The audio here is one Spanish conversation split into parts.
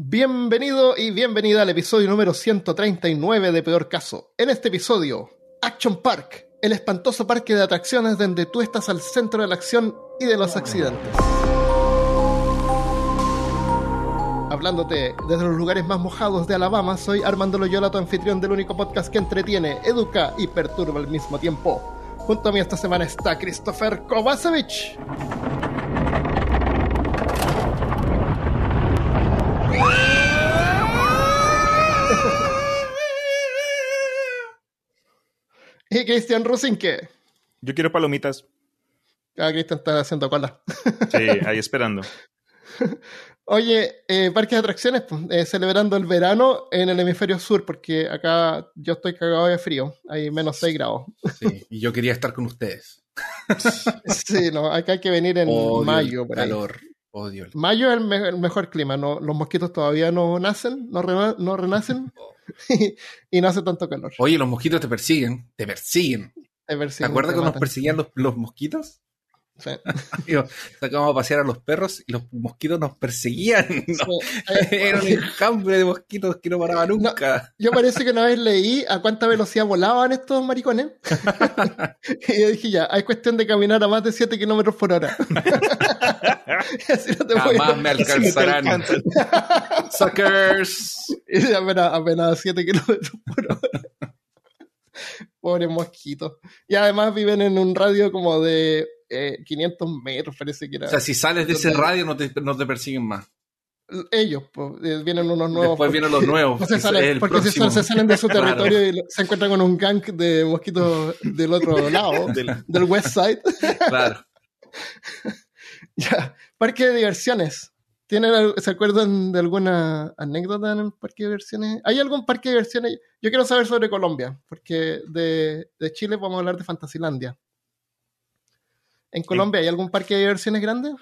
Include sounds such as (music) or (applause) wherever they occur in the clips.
Bienvenido y bienvenida al episodio número 139 de Peor Caso. En este episodio, Action Park, el espantoso parque de atracciones donde tú estás al centro de la acción y de los accidentes. Hablándote desde los lugares más mojados de Alabama, soy Armando Loyola, tu anfitrión del único podcast que entretiene, educa y perturba al mismo tiempo. Junto a mí esta semana está Christopher Kovacevic. (laughs) y Cristian Rusinque. Yo quiero palomitas. Ah, Cristian está haciendo cola. Sí, ahí (laughs) esperando. Oye, eh, parques de atracciones, pues, eh, celebrando el verano en el hemisferio sur, porque acá yo estoy cagado de frío, hay menos 6 grados. Sí, y yo quería estar con ustedes. (laughs) sí, no, acá hay que venir en Odio mayo. ahí. Odio el Mayo es el, me- el mejor clima, no, los mosquitos todavía no nacen, no, rena- no renacen (laughs) (laughs) y no hace tanto calor. Oye, los mosquitos te persiguen. Te persiguen. Ver si ¿Te acuerdas te cuando nos perseguían los, los mosquitos? Sí. (laughs) Digo, a pasear a los perros y los mosquitos nos perseguían. (laughs) ¿no? Sí. (laughs) Era un enjambre de mosquitos que no paraba nunca. Yo parece que una vez leí a cuánta velocidad volaban estos maricones. y yo dije, ya, hay cuestión de caminar a más de 7 kilómetros por hora. Así no te Jamás me alcanzarán. Suckers. Y apenas, apenas 7 kilómetros por hora. Pobre mosquito. Y además viven en un radio como de eh, 500 metros, parece que era. O sea, si sales de ese radio no te, no te persiguen más. Ellos, pues, vienen unos nuevos. Después vienen los nuevos. Se salen, porque si próximo. se salen de su (laughs) Claro. territorio y se encuentran con un gang de mosquitos del otro (laughs) lado, Del- del west side. (laughs) Claro. ya, parque de diversiones. ¿Tienen, ¿Se acuerdan de alguna anécdota en el parque de diversiones? ¿Hay algún parque de diversiones? Yo quiero saber sobre Colombia, porque de, de Chile vamos a hablar de Fantasilandia. ¿En Colombia hay algún parque de diversiones grande?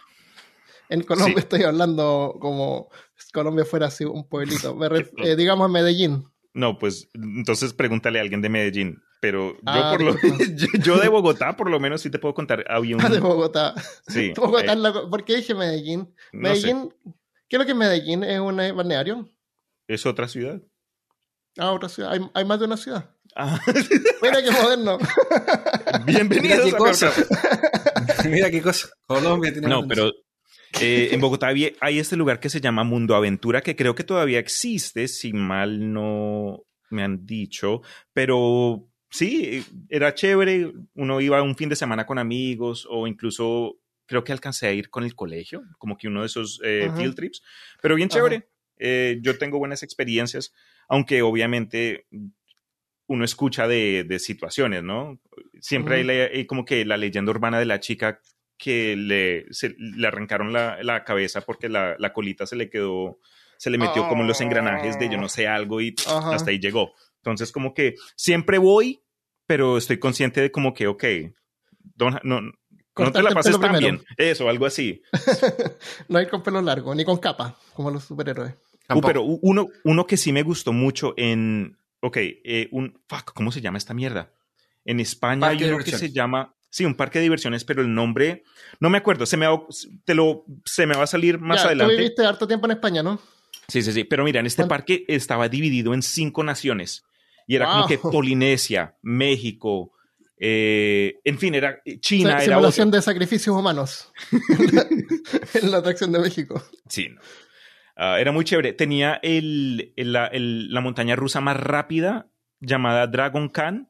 En Colombia Sí. estoy hablando como si Colombia fuera así un pueblito. (laughs) Eh, digamos Medellín. No, pues entonces pregúntale a alguien de Medellín. Pero yo, Ah, por lo, (laughs) yo, yo de Bogotá, por lo menos, sí te puedo contar. Había un. Ah, de Bogotá. Sí. (laughs) Bogotá eh, la ¿Por qué dije Medellín? no sé, Medellín, ¿qué es lo que Medellín? ¿Es un balneario? es otra ciudad. Ah, otra ciudad. Hay, hay más de una ciudad. Ah, Mira qué moderno. Mira bienvenidos qué a (laughs) Mira qué cosa. Colombia tiene No, pero eh, en Bogotá hay este lugar que se llama Mundo Aventura, que creo que todavía existe, si mal no me han dicho, pero sí, era chévere, uno iba un fin de semana con amigos o incluso creo que alcancé a ir con el colegio, como que uno de esos eh, field trips, pero bien chévere. Eh, yo tengo buenas experiencias, aunque obviamente uno escucha de, de situaciones, ¿no? Siempre hay, la- hay como que la leyenda urbana de la chica que le, se- le arrancaron la, la cabeza porque la, la colita se le quedó, se le metió como en los engranajes de yo no sé algo y hasta ahí llegó. Entonces como que siempre voy, pero estoy consciente de como que, ok, don't- no, no Cortarte te la pases tan bien. Eso, algo así. (laughs) no hay con pelo largo, ni con capa, como los superhéroes. Uh, pero uno, uno que sí me gustó mucho en. Ok, eh, un. Fuck, ¿cómo se llama esta mierda? En España Parque hay uno que se llama. Sí, un parque de diversiones, pero el nombre. No me acuerdo. Se me va, te lo, se me va a salir más Ya, adelante. Tú viviste harto tiempo en España, ¿no? Sí, sí, sí. Pero mira, en este ¿Cuán- parque estaba dividido en cinco naciones. Y era como que (laughs) Polinesia, México, eh, en fin, era China, Si- era simulación otro. de sacrificios humanos (laughs) en la, en la atracción de México. Sí, no. Ah, era muy chévere. Tenía el, el- la, el- la montaña rusa más rápida llamada Dragon Khan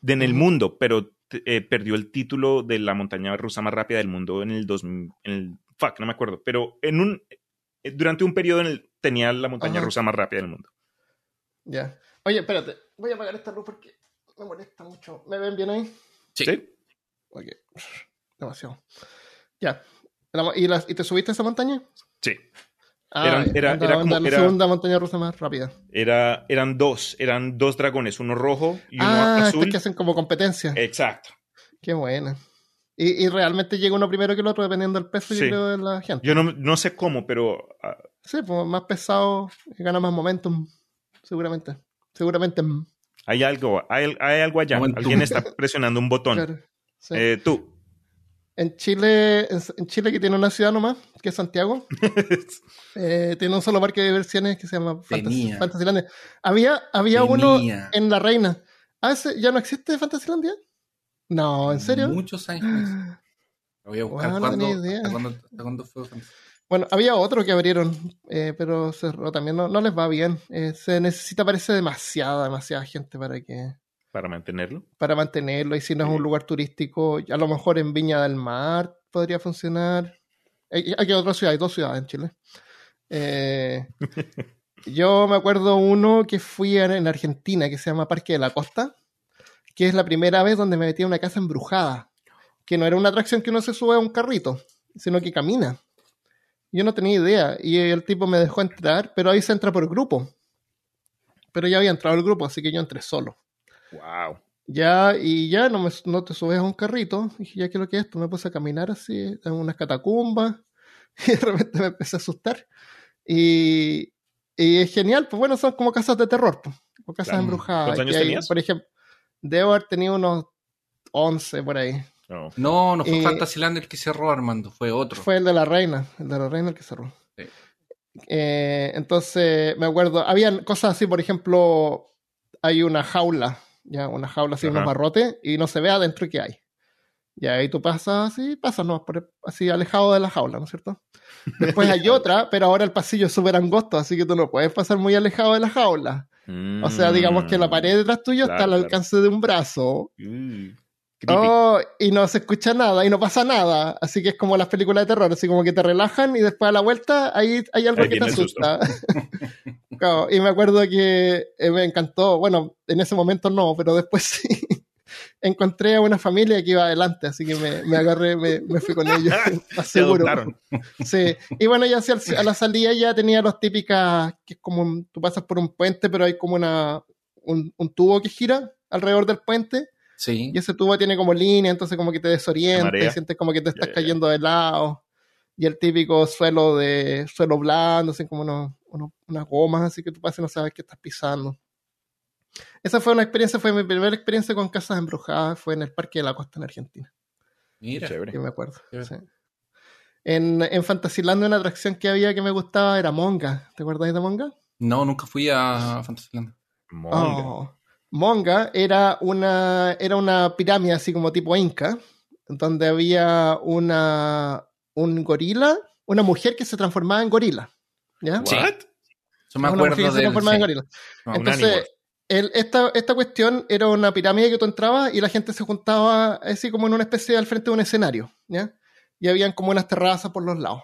de en el mundo, pero eh, perdió el título de la montaña rusa más rápida del mundo en el 2000, en el fuck, no me acuerdo, pero en un eh, durante un periodo en el, tenía la montaña Ajá. rusa más rápida del mundo. Ya. Oye, espérate. Voy a apagar esta luz porque me molesta mucho. ¿Me ven bien ahí? Sí. ¿Sí? Ok. Demasiado. Ya. La mo- ¿Y, las- ¿Y te subiste a esa montaña? Sí. Ah, Eran- era- Anda- era anda como- la era- segunda montaña rusa más rápida. Era, eran dos, eran dos dragones, uno rojo y uno ah, azul. que hacen como competencia. Exacto. Qué buena. Y, y realmente llega uno primero que el otro dependiendo del peso, Sí. yo creo, de la gente. Yo no, no sé cómo, pero ah, Sí, pues más pesado, gana más momentum, seguramente. Seguramente. mm, hay algo, hay, hay algo allá. Momentum. Alguien está presionando un botón. claro. Sí. Eh, tú. En Chile, en, Chile que tiene una ciudad nomás, que es Santiago, (laughs) eh, tiene un solo parque de diversiones que se llama Tenía. Fantasylandia. Había, había uno en La Reina. Ah, ¿ese ¿ya no existe Fantasylandia? No, ¿en serio? Muchos años. Voy a buscar Bueno, no cuándo, tenía idea. hasta cuándo, hasta cuándo fue. Bueno, había otro que abrieron, eh, pero cerró también. No, no les va bien. Eh, se necesita, parece, demasiada, demasiada gente para que Para mantenerlo. para mantenerlo. Y si no es un lugar turístico, a lo mejor en Viña del Mar podría funcionar. Hay, hay otra ciudad, hay dos ciudades en Chile. Eh, (laughs) yo me acuerdo uno que fui en, en Argentina, que se llama Parque de la Costa, que es la primera vez donde me metí a una casa embrujada, que no era una atracción que uno se sube a un carrito, sino que camina. Yo no tenía idea, y el tipo me dejó entrar, pero ahí se entra por grupo. Pero ya había entrado el grupo, así que yo entré solo. Wow. Ya, y ya no, me, no te subes a un carrito. Y dije, ya que lo que es esto, me puse a caminar así en unas catacumbas. (laughs) Y de repente me empecé a asustar. Y, y es genial, pues bueno, son como casas de terror, pues, o casas Claro. embrujadas. ¿Cuántos años hay, tenías? Por ejemplo, debo haber tenido unos 11 por ahí. No. No, no fue Eh, Fantasyland el que cerró, Armando, fue otro. Fue el de la reina, el de la reina el que cerró. Sí. Eh, entonces, me acuerdo, habían cosas así, por ejemplo, hay una jaula, ya, una jaula así, Ajá. unos barrotes, y no se ve adentro qué hay. Y ahí tú pasas así, pasas, no, por- así alejado de la jaula, ¿no es cierto? Después hay (laughs) otra, pero ahora el pasillo es súper angosto, así que tú no puedes pasar muy alejado de la jaula. O sea, digamos que la pared detrás tuyo está Mm. Al claro. alcance de un brazo. Mm, creepy. Oh, y no se escucha nada y no pasa nada. Así que es como las películas de terror, así como que te relajan y después a la vuelta ahí hay algo Ahí que te asusta. (laughs) Claro, y me acuerdo que eh, me encantó, bueno, en ese momento no, pero después (laughs) sí. Encontré a una familia que iba adelante, así que me, me agarré, me, me fui con ellos, (laughs) más Se seguro. adoptaron. Sí, y bueno, ya hacia el- a la salida ya tenía los típicas, que es como, un- tú pasas por un puente, pero hay como una, un, un tubo que gira alrededor del puente, Sí. y ese tubo tiene como línea, entonces como que te desorienta, y sientes como que te estás cayendo de lado, y el típico suelo de, suelo blando, así como unos, unos- unas gomas, así que tú pasas y no sabes qué estás pisando. Esa fue una experiencia, fue mi primera experiencia con casas embrujadas, fue en el Parque de la Costa en Argentina. Mira. Chévere. Yo me acuerdo. Sí. En, en Fantasyland una atracción que había que me gustaba era Monga. ¿Te acuerdas de Monga? No, nunca fui a Fantasyland. Monga. Oh. Monga era una, era una pirámide así como tipo inca, donde había una, un gorila, una mujer que se transformaba en gorila. ¿Ya? Sí. What? Yo me Una mujer que acuerdo se del. transformaba en sí. gorila. No, Entonces, el- esta, esta cuestión era una pirámide que tú entrabas y la gente se juntaba así como en una especie de al frente de un escenario, ¿ya? Y habían como unas terrazas por los lados.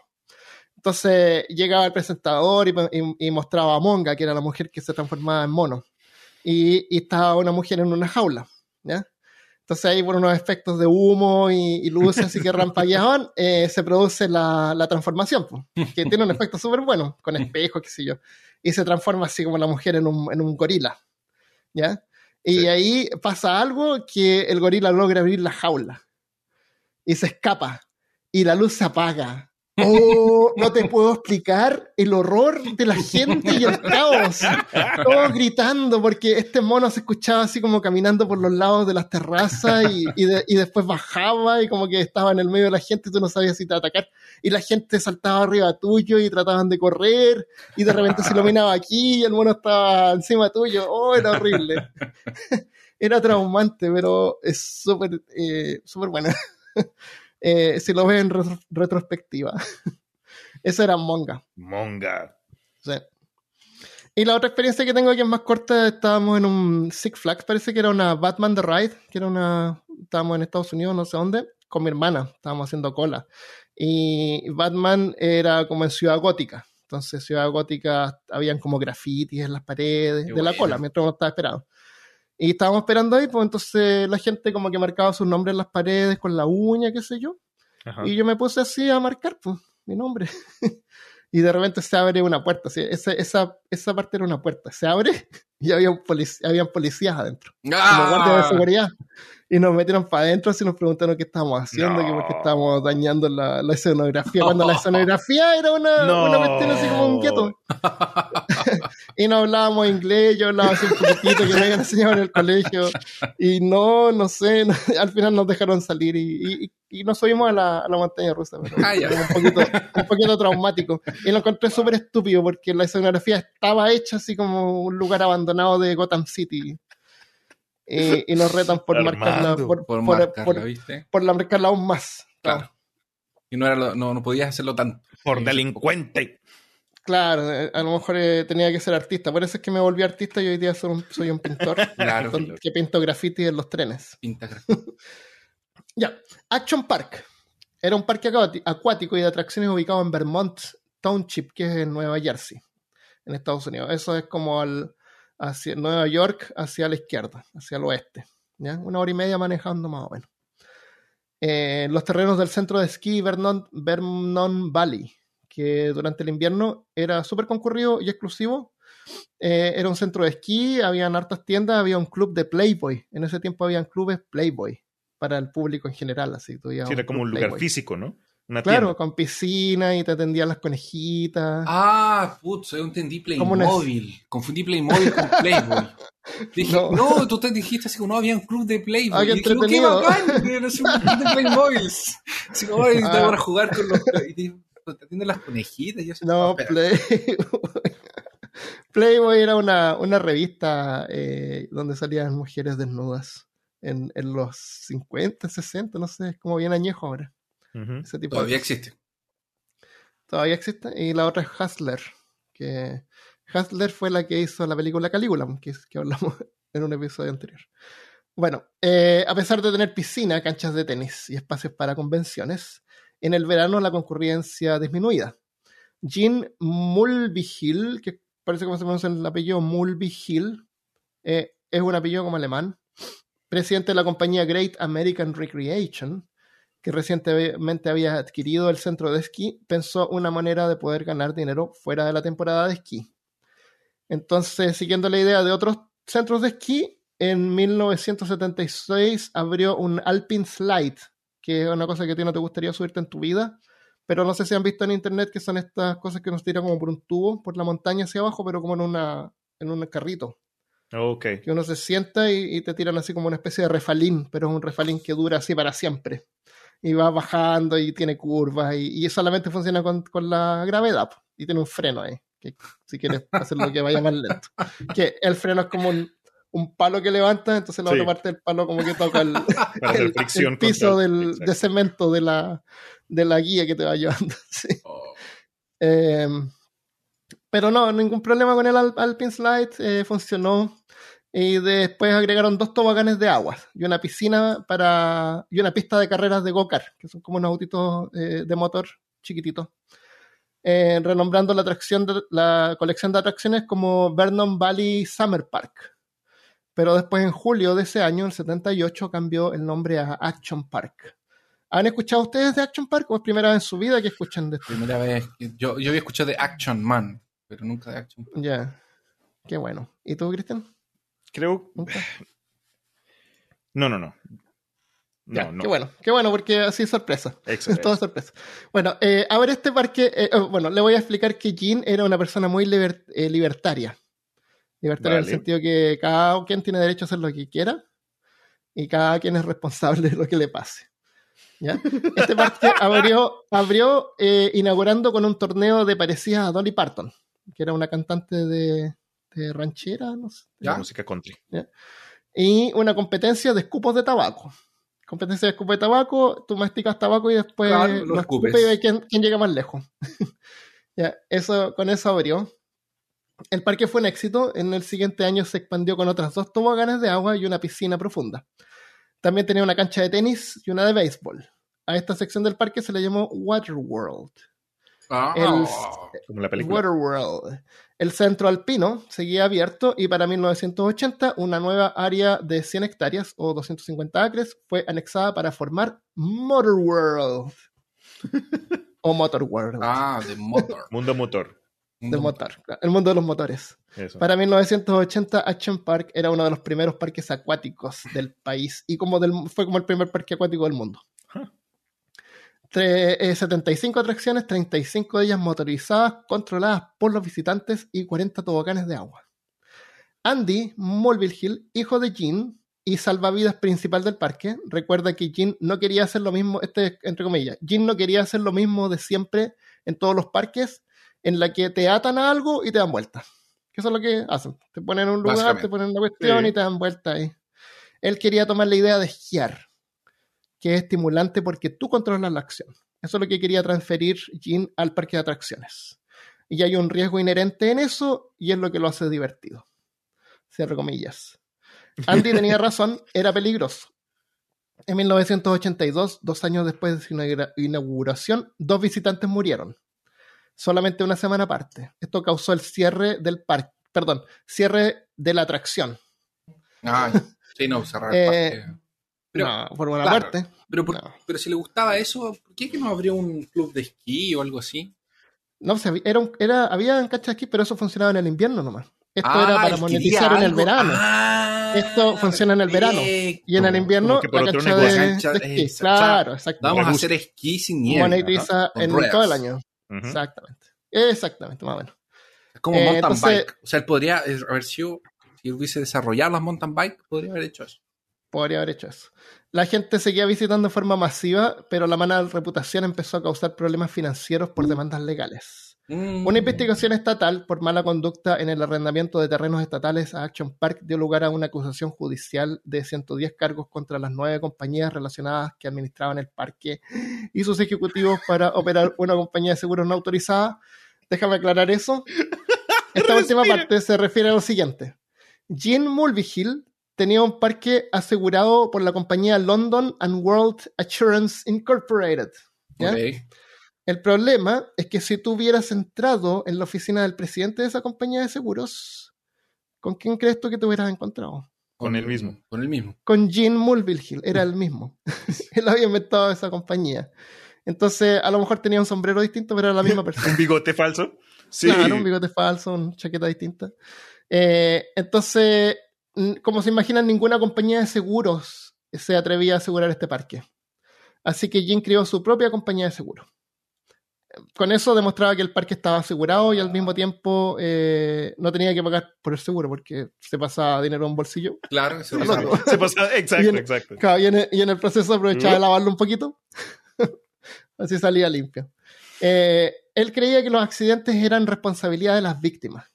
Entonces llegaba el presentador y, y- y mostraba a Monga, que era la mujer que se transformaba en mono. Y, y estaba una mujer en una jaula, ¿ya? Entonces ahí por unos efectos de humo y, y luces así que rampagueaban, eh, se produce la, la transformación, que tiene un efecto súper bueno, con espejos, qué sé yo. Y se transforma así como la mujer en un, en un gorila. ¿Ya? Y Sí. ahí pasa algo que el gorila logra abrir la jaula. Y se escapa. Y la luz se apaga. Oh, no te puedo explicar el horror de la gente y el caos. Todos gritando porque este mono se escuchaba así como caminando por los lados de las terrazas y, y, de- y después bajaba y como que estaba en el medio de la gente y tú no sabías si te atacar. Y la gente saltaba arriba tuyo y trataban de correr y de repente se iluminaba aquí y el mono estaba encima tuyo. Oh, era horrible. (laughs) Era traumante, pero es súper eh, súper buena. Eh, si lo ves en retro- retrospectiva. (laughs) Esa era Monga. Monga. Sí. Y la otra experiencia que tengo que es más corta, estábamos en un Six Flags, parece que era una Batman The Ride, que era una, estábamos en Estados Unidos, no sé dónde, con mi hermana, estábamos haciendo cola. Y Batman era como en Ciudad Gótica, entonces Ciudad Gótica habían como grafitis en las paredes Qué de la buena. cola, mientras uno estaba esperando. Y estábamos esperando ahí, pues entonces la gente como que marcaba sus nombres en las paredes con la uña, qué sé yo. Ajá. Y yo me puse así a marcar, pues, mi nombre. (laughs) y de repente se abre una puerta. así, esa, esa, esa parte era una puerta. Se abre (laughs) y había un polic- habían policías adentro. Como guardias de ¡Ah! seguridad. Y nos metieron para adentro y nos preguntaron qué estábamos haciendo, No. que porque estábamos dañando la, la escenografía. Cuando la (laughs) escenografía era una, No. una cuestión así como un gueto. Y no hablábamos inglés, yo hablaba así un poquitito que me habían enseñado en el colegio y no, no sé, no- (laughs) al final nos dejaron salir y, y- y nos subimos a la, a la montaña rusa, pero Ah, un poquito, un poquito traumático y lo encontré súper estúpido porque la escenografía estaba hecha así como un lugar abandonado de Gotham City y, y nos retan por marcarla, Armando, por, Por por- marcarla, por- ¿viste? por la marcarla aún más. Claro. Y no, era lo- no, no podías hacerlo tanto. Por Sí. delincuente. Claro, eh, a lo mejor eh, tenía que ser artista. Por eso es que me volví artista y hoy día soy un, soy un pintor (laughs) Claro. que pinto graffiti en los trenes. Pinta (laughs) Ya, Action Park. Era un parque acuático y de atracciones ubicado en Vermont Township, que es en Nueva Jersey, en Estados Unidos. Eso es como al, hacia Nueva York, hacia la izquierda, hacia el oeste. ¿ya? Una hora y media manejando más o menos. Eh, los terrenos del centro de esquí Vernon, Vernon Valley, que durante el invierno era súper concurrido y exclusivo. Eh, era un centro de esquí, habían hartas tiendas, había un club de Playboy. En ese tiempo habían clubes Playboy para el público en general, así tú Sí, era como club un lugar Playboy. físico, ¿no? Una Claro, tienda. con piscina y te atendían las conejitas. Ah, putz, yo entendí. Playmobil. Confundí Playmobil con Playboy. (laughs) Dije, No. no. tú te dijiste así como, no, había un club de Playboy. Ah, Y dije, no, qué bacán, era un club de Playmobil. (laughs) Así como, ay, Ah. te van a jugar con los... Y te atienden las conejitas. Y yo No. Playboy. (laughs) Playboy era una, una revista eh, donde salían mujeres desnudas en, en los 50, 60, no sé, es como bien añejo ahora. Ese tipo Todavía de existe. Todavía existe. Y la otra es Hustler, que Hustler fue la que hizo la película Calígula, que, que hablamos (laughs) en un episodio anterior. Bueno, eh, a pesar de tener piscina, canchas de tenis y espacios para convenciones, en el verano la concurrencia disminuida. Jean Mulvihill, que parece como se pronuncia el apellido Mulvihill, eh, es un apellido como alemán, presidente de la compañía Great American Recreation, que recientemente había adquirido el centro de esquí, pensó una manera de poder ganar dinero fuera de la temporada de esquí. Entonces, siguiendo la idea de otros centros de esquí, en 1976 abrió un Alpine Slide, que es una cosa que a ti no te gustaría subirte en tu vida, pero no sé si han visto en internet que son estas cosas que nos tiran como por un tubo, por la montaña hacia abajo, pero como en, una, en un carrito Ok. que uno se sienta y, y te tiran así como una especie de refalín, pero es un refalín que dura así para siempre. Y va bajando y tiene curvas y, y solamente funciona con, con la gravedad. Y tiene un freno ahí, que si quieres hacerlo que vaya más lento. Que el freno es como un, un palo que levanta, entonces la Sí. otra parte del palo como que toca el, (laughs) piso del, de cemento de la, de la guía que te va (laughs) llevando. sí. Oh, Eh, pero no, ningún problema con el Al- Alpine Slide, eh, funcionó. Y después agregaron dos toboganes de agua y una piscina para y una pista de carreras de go-kart, que son como unos autitos eh, de motor chiquititos. Eh, renombrando la atracción de, la colección de atracciones como Vernon Valley Summer Park. Pero después en julio de ese año, el 78, cambió el nombre a Action Park. ¿Han escuchado ustedes de Action Park o es primera vez en su vida que escuchan de esto? primera vez. Yo, yo había escuchado de Action Man, pero nunca de Action Man. Ya. Qué bueno. ¿Y tú, Cristian? Creo. ¿Nunca? (sighs) No, no, no. Ya, No. Qué bueno. Qué bueno, porque así es sorpresa. (laughs) Es Excelente. todo sorpresa. Bueno, eh, a ver, este parque. eh, oh, bueno, le voy a explicar que Jean era una persona muy liber- eh, libertaria. Libertaria en el Vale. sentido que cada quien tiene derecho a hacer lo que quiera y cada quien es responsable de lo que le pase. ¿Ya? Este parque (laughs) abrió, abrió eh, inaugurando con un torneo de parecidas a Dolly Parton, que era una cantante de, de ranchera, no música country. y una competencia de escupos de tabaco. Competencia de escupos de tabaco, tú masticas tabaco y después Claro, lo escupes. y quién, quién llega más lejos. (laughs) ya, eso, con eso abrió. El parque fue un éxito. En el siguiente año se expandió con otras dos toboganes de agua y una piscina profunda. También tenía una cancha de tenis y una de béisbol. A esta sección del parque se le llamó Waterworld. Ah, El- Como la película. Waterworld. El centro alpino seguía abierto y para 1980 una nueva área de 100 hectáreas o 250 acres fue anexada para formar Motorworld. (laughs) o Motorworld. ah, de Motor. Mundo motor. De motor. El mundo de los motores. Eso. Para 1980 Action Park era uno de los primeros parques acuáticos del país y como del, fue como el primer parque acuático del mundo. Huh. tre- eh, 75 atracciones, 35 de ellas motorizadas, controladas por los visitantes y 40 toboganes de agua. Andy Mulville Hill, hijo de Jean y salvavidas principal del parque, recuerda que Jean no quería hacer lo mismo, este es entre comillas, Jean no quería hacer lo mismo de siempre en todos los parques, en la que te atan a algo y te dan vuelta. Que eso es lo que hacen. Te ponen en un lugar, te ponen una cuestión Sí. y te dan vuelta ahí. Él quería tomar la idea de esquiar, que es estimulante porque tú controlas la acción. Eso es lo que quería transferir Jean al parque de atracciones. Y hay un riesgo inherente en eso y es lo que lo hace divertido. Cierro comillas. Andy tenía (laughs) razón, era peligroso. En 1982, dos años después de su inaugura- inauguración, dos visitantes murieron. Solamente una semana aparte. Esto causó el cierre del parque, perdón, cierre de la atracción. Ah, (laughs) sí, no, cerrar Eh, el parque. Pero, no, por una claro. parte. pero, por- no. pero si le gustaba eso, ¿por qué que no abrió un club de esquí o algo así? No, se había- era, un- era, había canchas aquí, pero eso funcionaba en el invierno nomás. Esto Ah, era para él monetizar en el verano. Ah, Esto funciona en el verano. y en el invierno, la cancha de, de esquí. eh, Claro, exacto. Vamos a hacer esquí sin nieve. Monetiza Con en ruedas. todo el año. Exactamente. Exactamente, más o menos. Es como Eh, mountain entonces- bike. O sea, él podría haber sido, si hubiese desarrollado las mountain bike, podría haber hecho eso. Podría haber hecho eso. La gente seguía visitando de forma masiva, pero la mala reputación empezó a causar problemas financieros por demandas legales. Mm. Una investigación estatal por mala conducta en el arrendamiento de terrenos estatales a Action Park dio lugar a una acusación judicial de 110 cargos contra las nueve compañías relacionadas que administraban el parque y sus ejecutivos para (laughs) operar una compañía de seguros no autorizada. Déjame aclarar eso. Esta última parte se refiere a lo siguiente. Jean Mulvihill tenía un parque asegurado por la compañía London and World Assurance Incorporated. ¿ya? Ok. El problema es que si tú hubieras entrado en la oficina del presidente de esa compañía de seguros, ¿con quién crees tú que te hubieras encontrado? Con él mismo. Con el mismo. Con Gene Mulville Hill, era el mismo. (laughs) Él había inventado esa compañía. Entonces, a lo mejor tenía un sombrero distinto, pero era la misma persona. (laughs) ¿Un bigote falso? Sí. Claro, un bigote falso, una chaqueta distinta. Eh, entonces, como se imaginan, ninguna compañía de seguros se atrevía a asegurar este parque. Así que Jim creó su propia compañía de seguros. Con eso demostraba que el parque estaba asegurado y al mismo tiempo eh, no tenía que pagar por el seguro porque se pasaba dinero en bolsillo. Claro, otro. sabe. Se pasa, exacto, exacto. Claro, y, en el, y en el proceso aprovechaba de ¿Mm? lavarlo un poquito. (laughs) Así salía limpio. Eh, él creía que los accidentes eran responsabilidad de las víctimas.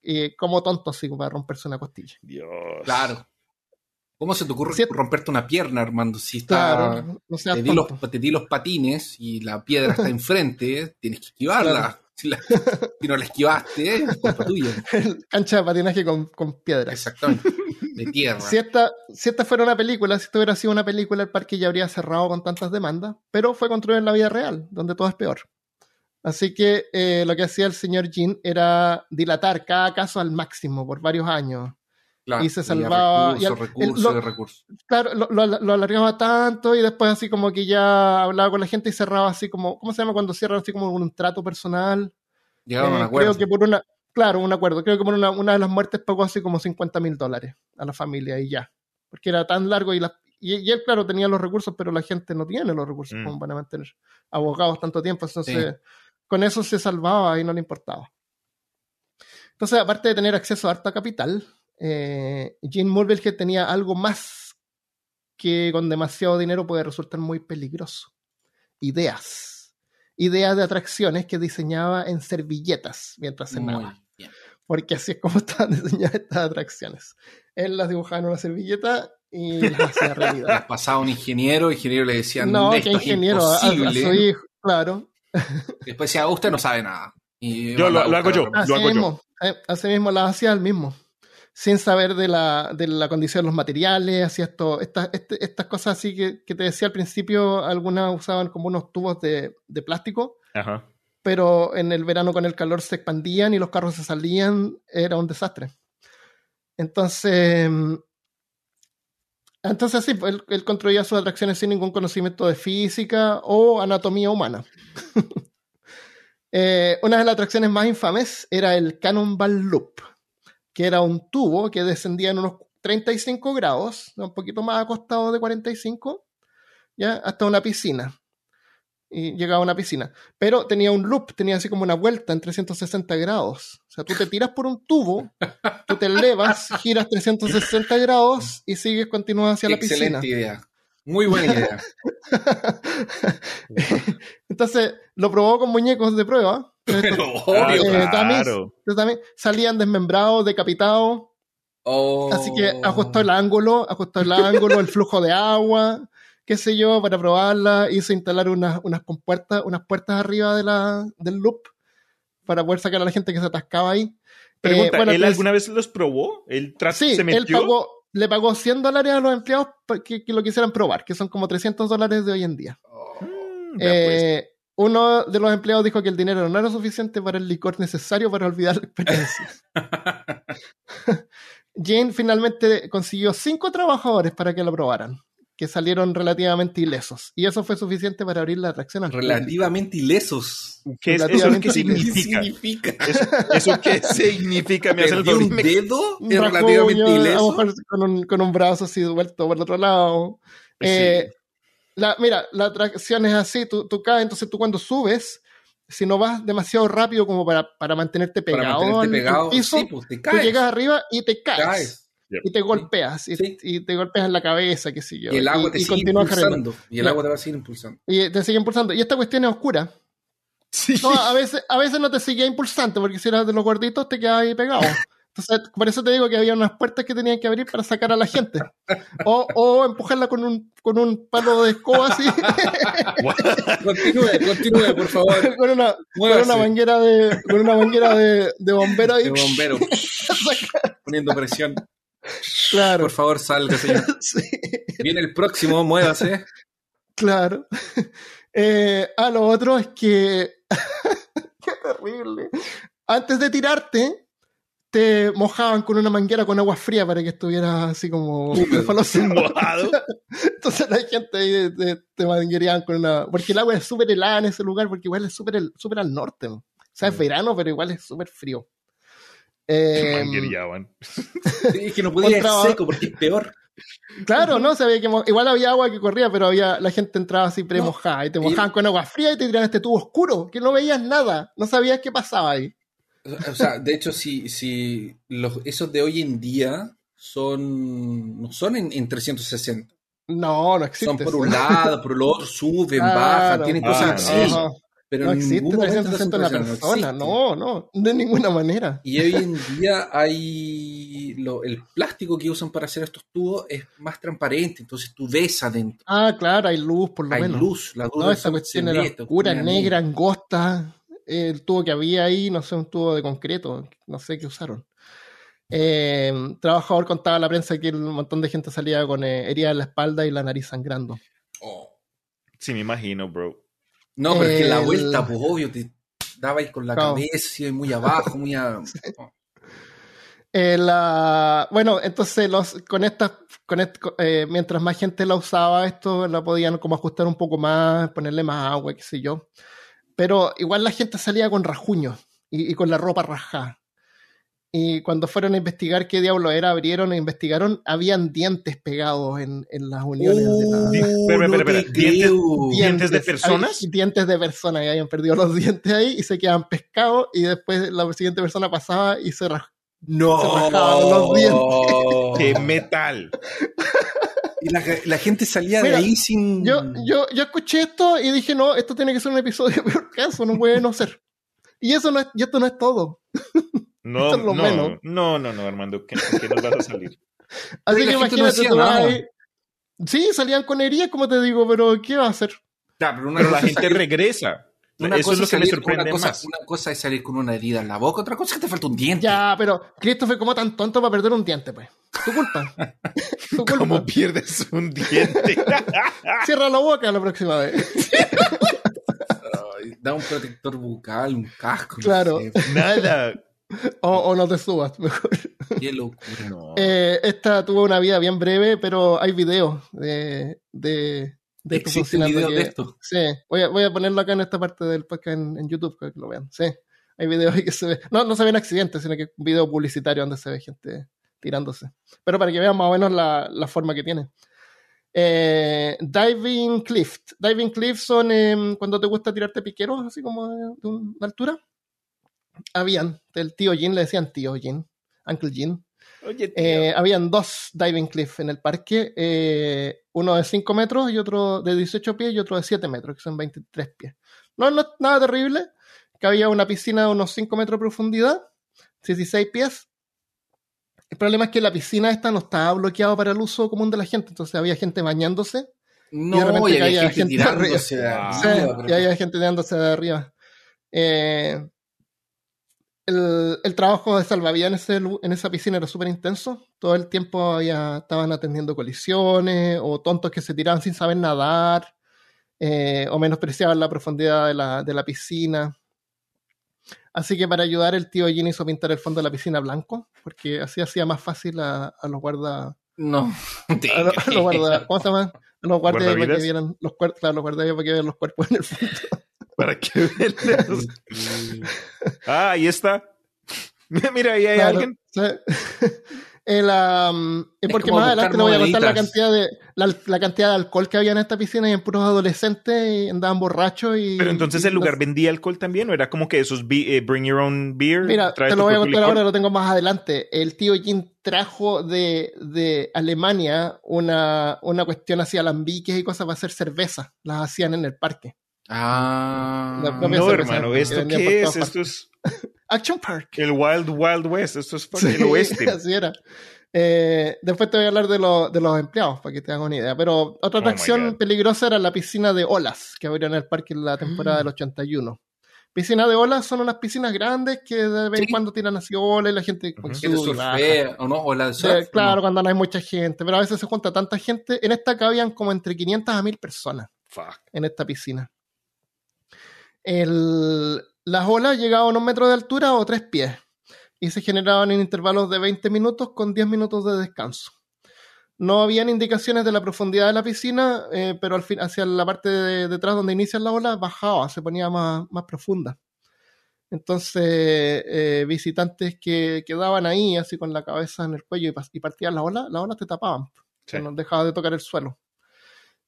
Y como tonto, así como para romperse una costilla. Dios. Claro. ¿Cómo se te ocurre Sí. romperte una pierna, Armando? Si está, Claro, no seas te, di los, tonto. te di los patines y la piedra está (laughs) enfrente, tienes que esquivarla. Claro. Si, la- si no la esquivaste, es culpa tuya. (laughs) Cancha de patinaje con, con piedras. Exactamente. De (laughs) tierra. Si esta, si esta fuera una película, si esto hubiera sido una película, el parque ya habría cerrado con tantas demandas, pero fue construido en la vida real, donde todo es peor. Así que eh, lo que hacía el señor Jean era dilatar cada caso al máximo por varios años. Claro, y se salvaba- Recursos, y al- recursos, el- lo- de recursos. Claro, lo, lo- lo alargaba tanto y después así como que ya hablaba con la gente y cerraba así como, ¿cómo se llama cuando cierran así como un trato personal? Llegaron a un Eh, acuerdo. Creo que por una, claro, un acuerdo. Creo que por una, una de las muertes pagó así como 50 mil dólares a la familia y ya. Porque era tan largo y, la, y, y él, claro, tenía los recursos, pero la gente no tiene los recursos Mm. como para mantener abogados tanto tiempo. Entonces, con eso se salvaba y no le importaba. Entonces, aparte de tener acceso a harta capital, eh, Gene Mulville tenía algo más que con demasiado dinero puede resultar muy peligroso. Ideas. Ideas de atracciones que diseñaba en servilletas mientras cenaba. Porque así es como (laughs) estaban diseñadas estas atracciones. Él las dibujaba en una servilleta y las hacía realidad. pasaba un ingeniero, el ingeniero le decía, no, esto que es ingeniero, a, a imposible". su hijo, claro. Después decía, usted no sabe nada. Y Yo lo- lo hago yo. Así hago yo. mismo, eh, así mismo las hacía él mismo. Sin saber de la, de la condición de los materiales, hacía esto, estas, este- estas cosas así que, que te decía al principio, algunas usaban como unos tubos de, de plástico, Ajá. pero en el verano con el calor se expandían y los carros se salían, era un desastre. Entonces, entonces sí, pues, él, él construía sus atracciones sin ningún conocimiento de física o anatomía humana. (laughs) Eh, una de las atracciones más infames era el Cannonball Loop, que era un tubo que descendía en unos 35 grados, un poquito más acostado de 45, ¿ya? hasta una piscina. y llegaba a una piscina. Pero tenía un loop, tenía así como una vuelta en 360 grados. O sea, tú te tiras por un tubo, tú te elevas, giras 360 grados y sigues, continúas hacia la piscina. Excelente idea. Muy buena idea. (laughs) Entonces lo probó con muñecos de prueba. Pero (laughs) Ah, obvio. eh, claro. Entonces, también salían desmembrados, decapitados. Oh. Así que ajustó el ángulo, ajustó el ángulo, el flujo de agua, qué sé yo, para probarla. Hizo instalar unas, unas compuertas, unas puertas arriba de la, del loop para poder sacar a la gente que se atascaba ahí. Pregunta, Eh, bueno, ¿él pues- alguna vez los probó? ¿Él Sí, se metió? él pagó, le pagó 100 dólares a los empleados que, que lo quisieran probar, que son como 300 dólares de hoy en día. Mm, pues. Eh, uno de los empleados dijo que el dinero no era suficiente para el licor necesario para olvidar la experiencia. (laughs) Jane finalmente consiguió cinco trabajadores para que lo probaran, que salieron relativamente ilesos. Y eso fue suficiente para abrir la atracción al público. Relativamente ilesos. ¿Qué es, ¿Eso relativamente qué sí, ¿Qué significa? significa? ¿Eso, eso qué (laughs) significa? Me hace el ¿Perdió favor y un dedo? Un ¿Es relativamente rasguño, a lo ileso? mejor con un, con un brazo así vuelto por el otro lado. Pues Eh, la, mira, la atracción es así, tú, tú caes, entonces tú cuando subes, si no vas demasiado rápido como para, para mantenerte Para pegado mantenerte al- pegado, al piso, sí, pues te tú caes. llegas arriba y te caes. caes. Y te golpeas, y, Sí. y te golpeas en la cabeza, qué sé yo. Y el agua y, te y sigue impulsando. Y el agua te va a seguir impulsando. Y te sigue impulsando. Y esta cuestión es oscura. Sí. No, a veces, a veces no te seguía impulsando, porque si eras de los gorditos te quedabas ahí pegado. (laughs) Entonces, por eso te digo que había unas puertas que tenían que abrir para sacar a la gente. O, o empujarla con un, con un palo de escoba así, (laughs) Continúe, continúe, por favor. con una, con una manguera de, con una manguera de, de bombero ahí. De bombero. (laughs) Poniendo presión. Claro. Por favor, salga, señor. (laughs) Sí, Viene el próximo, muévase. claro. Eh, ah, lo otro es que. Qué terrible. Antes de tirarte, te mojaban con una manguera con agua fría para que estuvieras así como. Mojado. (laughs) Entonces la gente ahí te, te manguereaban con una. Porque el agua es súper helada en ese lugar, porque igual es súper al norte. O sea, es Mm. verano, pero igual es súper frío. Eh. (laughs) Sí, es que no podía ir seco porque es peor. claro, ¿no? Se veía que igual había agua que corría, pero había la gente entraba así pre-mojada y te y- mojaban con agua fría y te tiraban este tubo oscuro, que no veías nada, no sabías qué pasaba ahí. O sea, de hecho, si, si los, esos de hoy en día son no son en, en 360. No, no existe. Son por un lado, por el otro, suben, bajan, tienen Ah, cosas sí. así. Ajá. Pero No en existe ningún momento 360 en la 360 persona, no, no, de ninguna manera. Y hoy en día hay lo- el plástico que usan para hacer estos tubos es más transparente, entonces tú ves adentro. Ah, claro, hay luz por lo Hay menos. luz, la luz No, sol cuestión era oscura, negra, angosta. El tubo que había ahí, no sé, un tubo de concreto, no sé qué usaron. Eh, trabajador contaba a la prensa que un montón de gente salía con eh, heridas en la espalda y la nariz sangrando. Oh. Sí, me imagino, bro. No, pero es que la El- vuelta, pues obvio, te daba ahí con la Claro. cabeza, y muy abajo, muy a... (laughs) oh. Eh, la- bueno, entonces los, con estas, con est- eh, mientras más gente la usaba, esto la podían como ajustar un poco más, ponerle más agua, qué sé yo. Pero igual la gente salía con rajuños y, y con la ropa rajada. Y cuando fueron a investigar qué diablo era, abrieron e investigaron, habían dientes pegados en, en las uniones de la... Espera, espera, espera, dientes- creo. ¿Dientes de personas? hay dientes de personas y habían perdido los dientes ahí y se quedaban pescados y después la siguiente persona pasaba y se rajaba. No. Se rajaban los dientes. ¡Qué metal! (laughs) Y la, la gente salía Mira, de ahí sin... Yo, yo, yo escuché esto y dije, no, esto tiene que ser un episodio (laughs) peor caso, no puede no ser. Y eso no es, y esto no es todo. No, Esto es lo no, menos. no, no, no, Armando, ¿qué, con qué nos vas a salir? (laughs) Así que no imagínate, tú nada. ahí- Sí, salían con heridas, como te digo, pero ¿qué va a hacer? Ya, pero una Pero la gente regresa. Una Eso cosa es lo que me salir- sorprende una cosa, más. Una cosa es salir con una herida en la boca, otra cosa es que te falta un diente. Ya, pero Christopher, ¿cómo tan tonto para perder un diente, pues? Tu culpa. (laughs) tu culpa. ¿Cómo pierdes un diente? (laughs) Cierra la boca la próxima vez. Da un protector bucal, un casco. no Claro. sé. Nada. O, o no te subas, mejor. Qué locura. No. Eh, esta tuvo una vida bien breve, pero hay videos de, de, de esto ¿Existe un funcionando video que- de esto? Sí, voy a, voy a ponerlo acá en esta parte del podcast en, en YouTube para que lo vean. Sí, hay videos ahí que se ve. No, no se ven accidentes, sino que un video publicitario donde se ve gente tirándose. Pero para que vean más o menos la, la forma que tiene. Eh, diving Cliff. Diving Cliff son em, cuando te gusta tirarte piqueros, así como de, de una altura. Habían, del tío Jin, le decían tío Jin, Uncle Jin. Oye. Eh, habían dos diving cliff en el parque, eh, uno de 5 metros y otro de 18 pies y otro de 7 metros, que son 23 pies. No, no es nada terrible, que había una piscina de unos 5 metros de profundidad, 16 pies. El problema es que la piscina esta no estaba bloqueada para el uso común de la gente, entonces había gente bañándose No, de repente y había gente, tirándose de arriba. Sí, arriba, pero- y había gente tirándose de arriba. Eh, el, el trabajo de salvavidas en, ese en esa piscina era súper intenso. Todo el tiempo había, estaban atendiendo colisiones o tontos que se tiraban sin saber nadar eh, o menospreciaban la profundidad de la, de la piscina. Así que para ayudar el tío Jin hizo pintar el fondo de la piscina blanco porque así hacía más fácil a, a los guardas No. (laughs) a los, a los (laughs) guarda- ¿cómo se llama? A los guardias para que ¿Guardavidas? vieran los cuerpos, claro, los guardias para que vieran los cuerpos en el fondo. Para que (laughs) vean. Ah, ahí está. (laughs) Mira, ahí hay Claro, alguien. sí. El, am, es Es porque más adelante le voy a contar la cantidad de la, la cantidad de alcohol que había en esta piscina y en puros adolescentes y andaban borrachos y Pero entonces y el lugar vendía alcohol también, o era como que esos be- eh, bring your own beer. Mira, te lo voy a contar ahora, lo tengo más adelante. El tío Jin trajo de, de Alemania una, una cuestión hacia alambiques y cosas para hacer cerveza. Las hacían en el parque. Ah. No, cerveza hermano, ¿esto qué es? Esto es Action Park. el Wild Wild West. Esto es Sí, el oeste. (laughs) así era. Eh, después te voy a hablar de, lo- de los empleados para que te hagan una idea. Pero otra Oh atracción peligrosa era la piscina de olas que abrió en el parque en la temporada Mm. del (gasps) 81. Piscina de olas son unas piscinas grandes que de vez en Sí. cuando tiran así olas y la gente y baja. surfea, o no, o la surf, claro, no. cuando no hay mucha gente, pero a veces se junta tanta gente. En esta cabían como entre 500 a 1000 personas Fuck. en esta piscina. El- las olas llegaban a un metro de altura o tres pies y se generaban en intervalos de 20 minutos con 10 minutos de descanso. No habían indicaciones de la profundidad de la piscina, eh, pero al fin, hacia la parte de detrás donde inician las olas bajaba, se ponía más, más profunda. Entonces, eh, visitantes que quedaban ahí, así con la cabeza en el cuello y, partían las olas, las olas te tapaban Sí. no dejaba de tocar el suelo.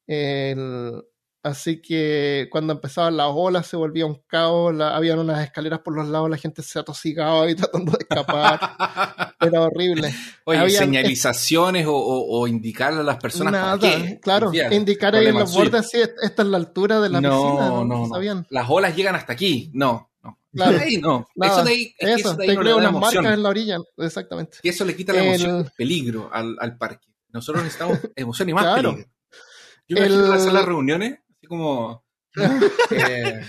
El- así que cuando empezaban las olas se volvía un caos, la- habían unas escaleras por los lados, la gente se atosigaba y (laughs) tratando de escapar. Era horrible. Oye, Habían- señalizaciones o, o- o indicarle a las personas Nada, para qué. claro, indicar ahí en los suyo. bordes, sí, esta es la altura de la no, piscina, no, no, no, sabían. Las olas llegan hasta aquí. No, no. Claro. (laughs) Ahí no. Nada, eso de ahí, es Eso, de ahí te no creo unas emoción. marcas en la orilla, exactamente. Y eso le quita la emoción, El- el peligro al, al parque. Nosotros necesitamos (laughs) emoción y más Claro. peligro. Yo me imagino El- en las salas de reuniones, como. (laughs) eh,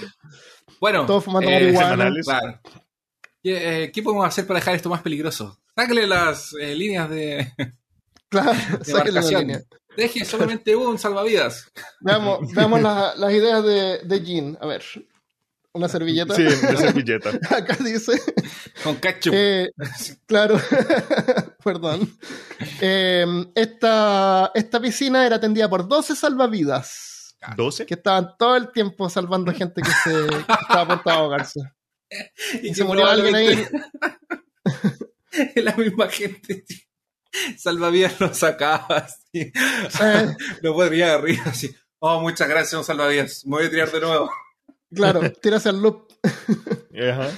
bueno, Todos fumando eh, marihuana. semanales. Claro. ¿Qué, eh, qué podemos hacer para dejar esto más peligroso? Sáquele las eh, líneas de, (laughs) Claro, de sáquenle la marcación. línea. Deje solamente un salvavidas. Veamos, (laughs) veamos la- las ideas de, de Jean. A ver, una servilleta. Sí, de servilleta. Acá dice. Con ketchup. Eh, claro, perdón. Eh, esta, esta piscina era atendida por 12 salvavidas ¿12? que estaban todo el tiempo salvando (laughs) gente que, se, que estaba a punto de ahogarse. y Y se murió alguien ahí. (laughs) Es la misma gente. tío. Salvavidas lo sacaba así. Eh, (laughs) podría arriba así. Oh, muchas gracias, un salvavidas. Me voy a tirar de nuevo. claro, tírase al loop. Ajá.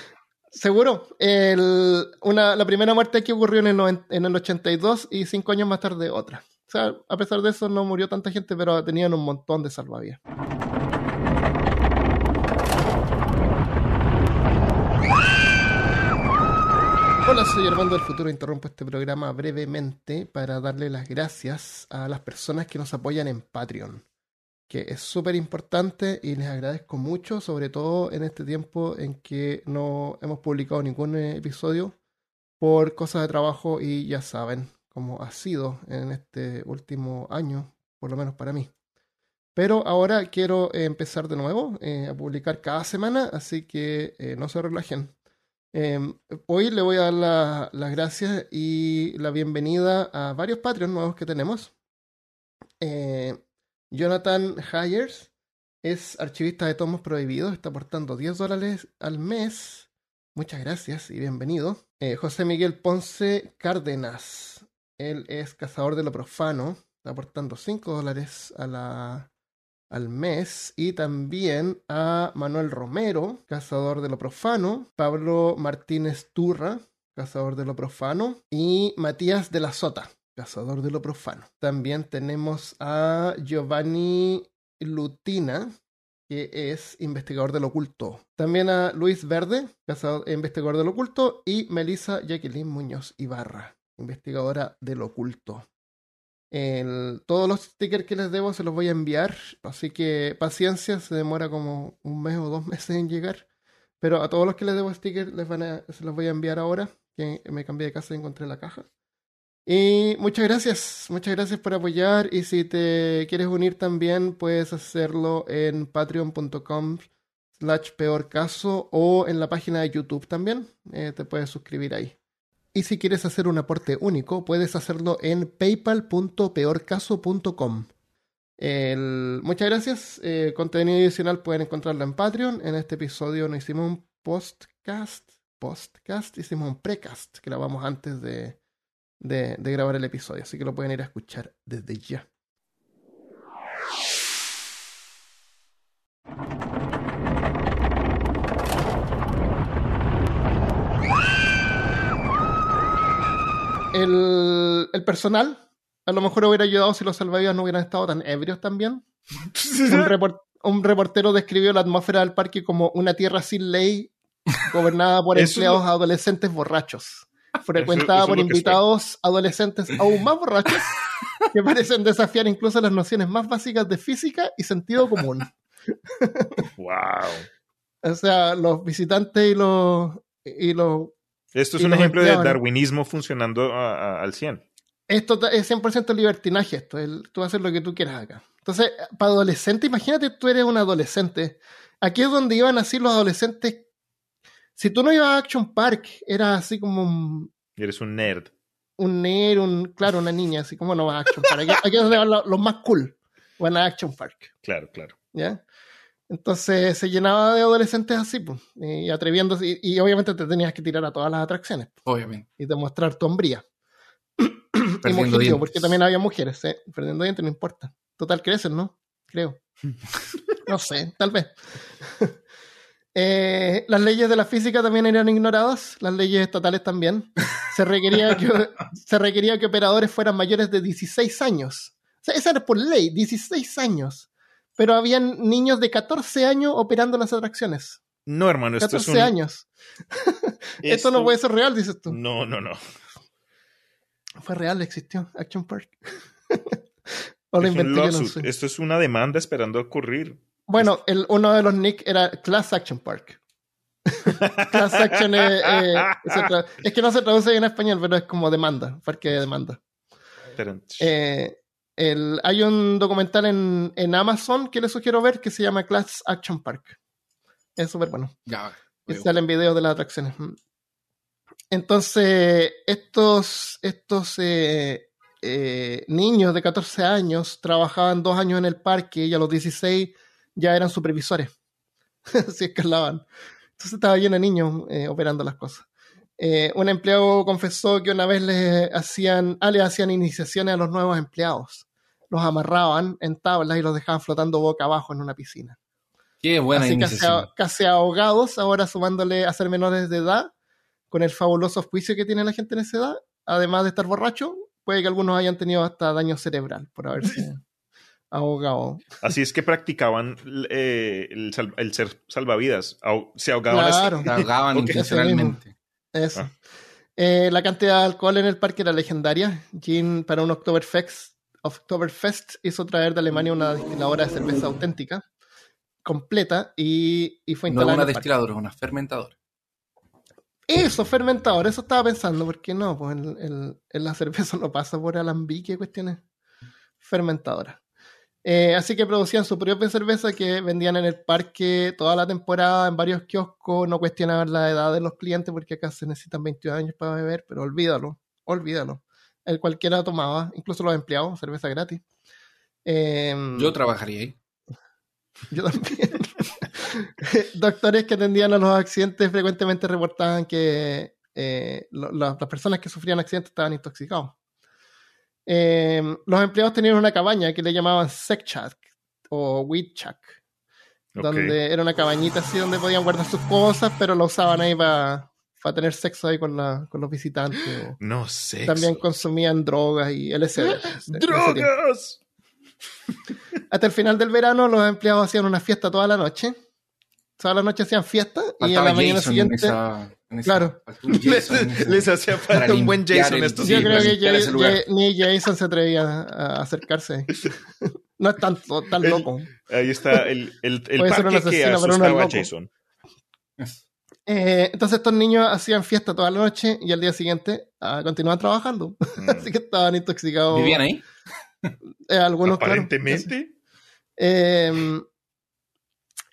Seguro. El, una, la primera muerte aquí ocurrió en el, en el 82 y cinco años más tarde otra. Sea, a pesar de eso no murió tanta gente, pero tenían un montón de salvavidas. Hola, soy Armando del Futuro. Interrumpo este programa brevemente para darle las gracias a las personas que nos apoyan en Patreon, que es súper importante y les agradezco mucho, sobre todo en este tiempo en que no hemos publicado ningún episodio por cosas de trabajo y ya saben cómo ha sido en este último año, por lo menos para mí. Pero ahora quiero empezar de nuevo eh, a publicar cada semana, así que eh, no se relajen. Eh, hoy le voy a dar la- las gracias y la bienvenida a varios Patreons nuevos que tenemos. Eh, Jonathan Hayers es archivista de tomos prohibidos, está aportando 10 dólares al mes. Muchas gracias y bienvenido. José Miguel Ponce Cárdenas, él es cazador de lo profano. aportando 5 dólares al mes. Y también a Manuel Romero, cazador de lo profano. Pablo Martínez Turra, cazador de lo profano. Y Matías de la Sota, cazador de lo profano. También tenemos a Giovanni Lutina, que es investigador del oculto. También a Luis Verde, cazador, investigador del oculto. Y Melissa Jacqueline Muñoz Ibarra, investigadora del oculto. Todos los stickers que les debo se los voy a enviar, así que paciencia, se demora como un mes o dos (laughs) meses en llegar. Pero a todos los que les debo stickers les van a- se los voy a enviar ahora, que me cambié de casa y encontré la caja. Y muchas gracias, muchas gracias por apoyar. Y si te quieres unir también, puedes hacerlo en patreon.com slash peor caso o en la página de YouTube también. Eh, te puedes suscribir ahí. Y si quieres hacer un aporte único, puedes hacerlo en paypal.peorcaso.com. Muchas gracias. Eh, contenido adicional pueden encontrarlo en Patreon. En este episodio no hicimos un postcast. Postcast, hicimos un precast que grabamos antes de, de, de grabar el episodio. Así que lo pueden ir a escuchar desde ya. El, el personal a lo mejor hubiera ayudado si los salvavidas no hubieran estado tan ebrios también. (laughs) Un, report- un reportero describió la atmósfera del parque como una tierra sin ley gobernada por (laughs) Eso empleados lo- adolescentes borrachos, frecuentada eso es por invitados adolescentes aún más borrachos (laughs) que parecen desafiar incluso las nociones más básicas de física y sentido común. Wow. O sea, los visitantes y los y los Esto es un ejemplo de darwinismo funcionando a- a- al 100. esto es 100% libertinaje esto, el- tú haces lo que tú quieras acá. Entonces, para adolescente, imagínate tú eres un adolescente. Aquí es donde iban así los adolescentes. Si tú no ibas a Action Park, era así como un, Eres un nerd. un nerd, un, claro, una niña, así como no vas a Action Park. Aquí, aquí es donde van los, los más cool, van a Action Park. Claro, claro. ¿ya? Entonces se llenaba de adolescentes así, pues, y atreviéndose, y, y obviamente te tenías que tirar a todas las atracciones Obviamente. y demostrar tu hombría. (clears throat) y dientes. porque también había mujeres, ¿eh? perdiendo dientes, no importa. Total crecen, ¿no? Creo. (laughs) no sé, tal vez. (laughs) Eh, las leyes de la física también eran ignoradas, las leyes estatales también. Se requería que, (laughs) se requería que operadores fueran mayores de 16 años. O sea, esa era por ley, 16 años. Pero habían niños de 14 años operando las atracciones. No, hermano, esto 14 es un. años. (laughs) Esto no puede ser real, dices tú. No, no, no. Fue real, existió Action Park. (laughs) o lo Es inventé yo, no lawsuit. sé. Esto es una demanda esperando ocurrir. Bueno, el, uno de los nick era Class Action Park. (laughs) Class Action es, eh, tra- es que no se traduce bien en español, pero es como demanda, parque de demanda. Pero- Eh, el- hay un documental en, en Amazon que les sugiero ver que se llama Class Action Park. Es súper bueno. Ya, Y salen videos de las atracciones. Mm. Entonces, estos, estos eh, eh, niños de 14 años trabajaban dos años en el parque y a los 16 ya eran supervisores. (laughs) Así escalaban. Entonces estaba lleno de niños eh, operando las cosas. Eh, un empleado confesó que una vez le hacían, ah, le hacían iniciaciones a los nuevos empleados. Los amarraban en tablas y los dejaban flotando boca abajo en una piscina. Qué buena Así casi, iniciación. casi ahogados, ahora sumándole a ser menores de edad, con el fabuloso juicio que tiene la gente en esa edad, además de estar borracho, puede que algunos hayan tenido hasta daño cerebral por haberse (laughs) ahogado. Así es que practicaban eh, el, sal- el ser salvavidas. Se ahogaban. Claro, Se ahogaban (laughs) intencionalmente. Eso. Ah. Eh, la cantidad de alcohol en el parque era legendaria. Jean, para un Oktoberfest, Oktoberfest hizo traer de Alemania una destiladora de cerveza auténtica, completa, y, y fue No instalada es una en el parque. destiladora, es una fermentadora. Eso, fermentador, eso estaba pensando, porque no, pues el, el- el- la (laughs) cerveza no pasa por alambique, cuestiones fermentadoras. Eh, así que producían su propia cerveza que vendían en el parque toda la temporada en varios kioscos, no cuestionaban la edad de los clientes porque acá se necesitan 22 años para beber, pero olvídalo, olvídalo. El cualquiera tomaba, incluso los empleados, cerveza gratis. Em, Yo trabajaría ahí. yo también. (laughs) Doctores que atendían a los accidentes frecuentemente reportaban que eh, lo- las personas que sufrían accidentes estaban intoxicados. Eh, los empleados tenían una cabaña que le llamaban Sekchak o Witchak, Ok. donde era una cabañita así donde podían guardar sus cosas, pero lo usaban ahí para tener sexo ahí con, la- con los visitantes. No sé. También consumían drogas y LSD. tiempo. ¡Drogas! Hasta el final del verano los empleados hacían una fiesta toda la noche. Toda la noche hacían fiesta y a la mañana Jason siguiente... En esa, en esa- Claro. Jason (laughs) esa- Les hacía para falta un buen Jason estos Yo creo que lugar. Ja- ni Jason se atrevía a, acercarse. no es tan, tan El- loco. Ahí está el, el, el Puede ser un parque que asustaba es a. Jason. Eh, entonces estos niños hacían fiesta toda la noche y al día siguiente ah, continuaban trabajando. (laughs) Mm. Así que estaban intoxicados. ¿Vivían ahí? eh, algunos, claro. Aparentemente, Eh,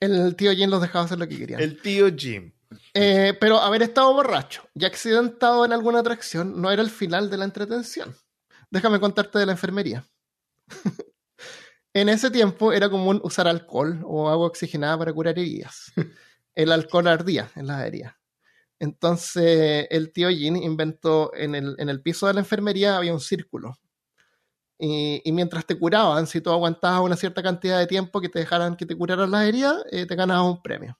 el tío Jim los dejaba hacer lo que querían. el tío Jim. Eh, pero haber estado borracho y accidentado en alguna atracción no era el final de la entretención. Déjame contarte de la enfermería. (laughs) en ese tiempo era común usar alcohol o agua oxigenada para curar heridas. (laughs) El alcohol ardía en las heridas. Entonces el tío Jin inventó en el, en el piso de la enfermería había un círculo. Y, y mientras te curaban, si tú aguantabas una cierta cantidad de tiempo que te dejaran que te curaran las heridas, eh, te ganabas un premio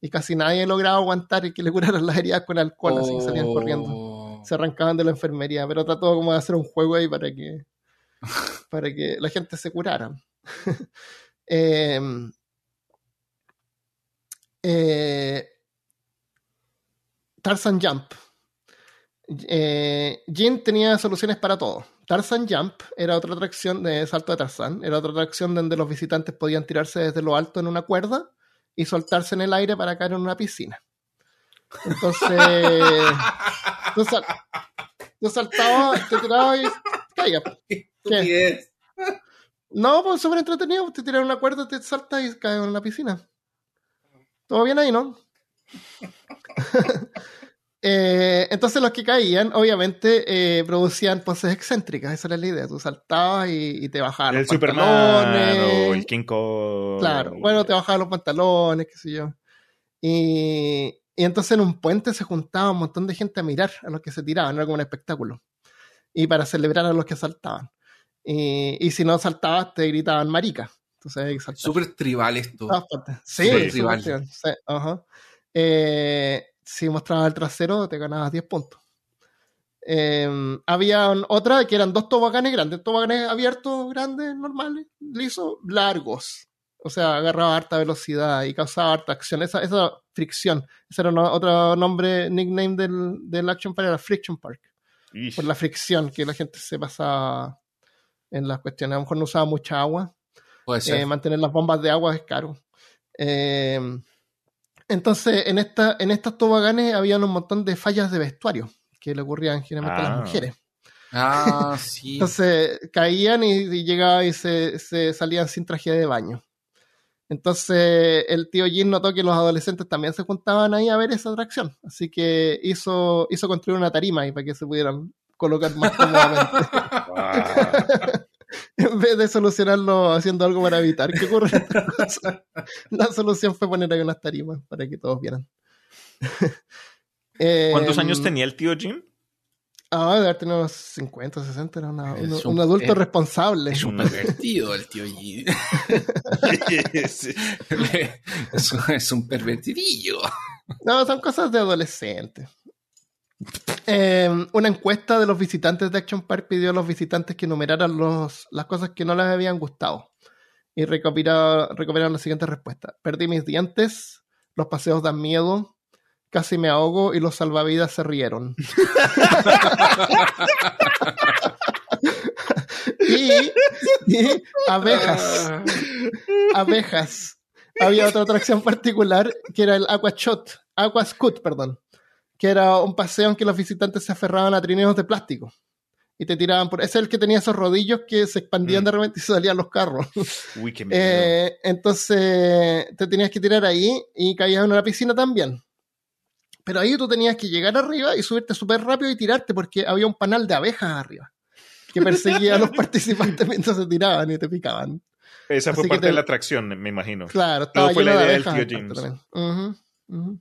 y casi nadie lograba aguantar y que le curaran las heridas con alcohol, así que salían corriendo. Oh. Se arrancaban de la enfermería, pero trató como de hacer un juego ahí para que, (laughs) para que la gente se curara. (laughs) eh, eh, Tarzan Jump. Eh, Jin tenía soluciones para todo. Tarzan Jump era otra atracción de salto de Tarzan, era otra atracción donde los visitantes podían tirarse desde lo alto en una cuerda y soltarse en el aire para caer en una piscina. Entonces, (laughs) tú, sal- tú saltabas, te tirabas y. Estupidez. No, pues súper entretenido. Te tiras una cuerda, te saltas y caes en una piscina. Todo bien ahí, ¿no? (laughs) Eh, entonces los que caían, obviamente, eh, producían poses excéntricas. Esa era la idea. Tú saltabas y, y te bajaban El los Superman pantalones. o el King Kong. Claro, bueno, te bajaban los pantalones, qué sé yo. Y, y entonces en un puente se juntaba un montón de gente a mirar a los que se tiraban, era como un espectáculo. Y para celebrar a los que saltaban. Y, y si no saltabas, te gritaban marica. Entonces hay que saltar. Súper tribal esto. Sí, Súper súper tribal. tribal, sí, ajá. Eh, si mostrabas el trasero, te ganabas 10 puntos. Eh, había otra que eran dos toboganes grandes, toboganes abiertos, grandes, normales, lisos, largos. O sea, agarraba harta velocidad y causaba harta acción. Esa, esa fricción. Ese era no- otro nombre, nickname del, del Action Park, era Friction Park. Ish. Por la fricción que la gente se pasaba en las cuestiones. A lo mejor no usaba mucha agua. Eh, mantener las bombas de agua es caro. Eh, entonces, en, esta, en estas toboganes había un montón de fallas de vestuario que le ocurrían generalmente a Ah. las mujeres. ah, (laughs) sí. Entonces, caían y, y llegaban y se, se salían sin traje de baño. Entonces, el tío Jin notó que los adolescentes también se juntaban ahí a ver esa atracción. Así que hizo, hizo construir una tarima ahí para que se pudieran colocar más cómodamente. (laughs) En vez de solucionarlo haciendo algo para evitar que ocurra esta (laughs) cosa, la solución fue poner ahí unas tarimas para que todos vieran. (laughs) ¿Cuántos Eh, años tenía el tío Jim? Ah, de haber tenido unos 50, 60, era una- un, un- un adulto es- responsable. Es un (laughs) pervertido el tío es, un- es un pervertidillo. No, son cosas de adolescente. Eh, una encuesta de los visitantes de Action Park pidió a los visitantes que enumeraran los, las cosas que no les habían gustado. Y recopilaron, las siguientes respuestas. Perdí mis dientes, los paseos dan miedo, casi me ahogo y los salvavidas se rieron. (laughs) y, abejas abejas. Había otra atracción particular que era el Aqua Shot, Aqua Scoot, perdón, que era un paseo en que los visitantes se aferraban a trineos de plástico y te tiraban por. Ese es el que tenía esos rodillos que se expandían Mm. de repente y se salían los carros. (laughs) Uy, qué. Eh, entonces te tenías que tirar ahí y caías en una piscina también. Pero ahí tú tenías que llegar arriba y subirte súper rápido y tirarte porque había un panal de abejas arriba que perseguía a los (laughs) participantes mientras se tiraban y te picaban. Esa fue así parte te- de la atracción, me imagino. Claro, estaba fue la de idea del tío James. Ujú, ujú.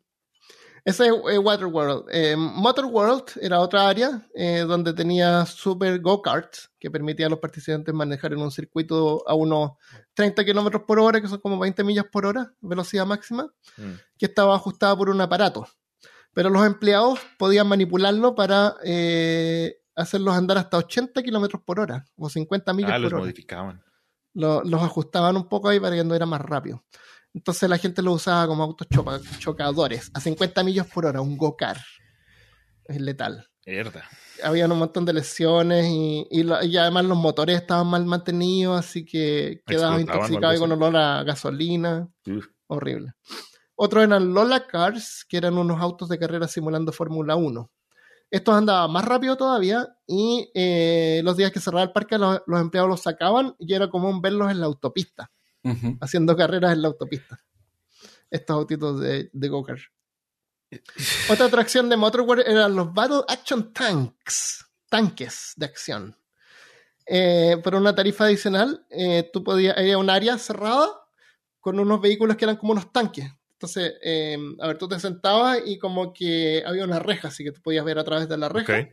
Ese es eh, Waterworld. Eh, Motorworld era otra área eh, donde tenía super go-karts que permitía a los participantes manejar en un circuito a unos 30 kilómetros por hora, que son como 20 millas por hora, velocidad máxima, Mm. que estaba ajustada por un aparato. Pero los empleados podían manipularlo para eh, hacerlos andar hasta 80 kilómetros por hora o 50 millas Ah, por los hora modificaban. lo- los ajustaban un poco ahí para que anduviera más rápido. Entonces la gente lo usaba como autos chopa- chocadores a 50 millas por hora, un go-kart. Es letal. Mierda. Habían un montón de lesiones y, y además los motores estaban mal mantenidos, así que quedabas intoxicado y con olor a gasolina. Uf. Horrible. Otros eran Lola Cars, que eran unos autos de carrera simulando Fórmula 1. Estos andaban más rápido todavía y eh, los días que cerraba el parque los, los empleados los sacaban y era común verlos en la autopista, Haciendo carreras en la autopista. Estos autitos de, de go-kart. (laughs) Otra atracción de Motorworld eran los Battle Action Tanks, tanques de acción. Eh, por una tarifa adicional, eh, tú podías, era un área cerrada con unos vehículos que eran como unos tanques. Entonces, eh, a ver, tú te sentabas y como que había una reja, así que tú podías ver a través de la reja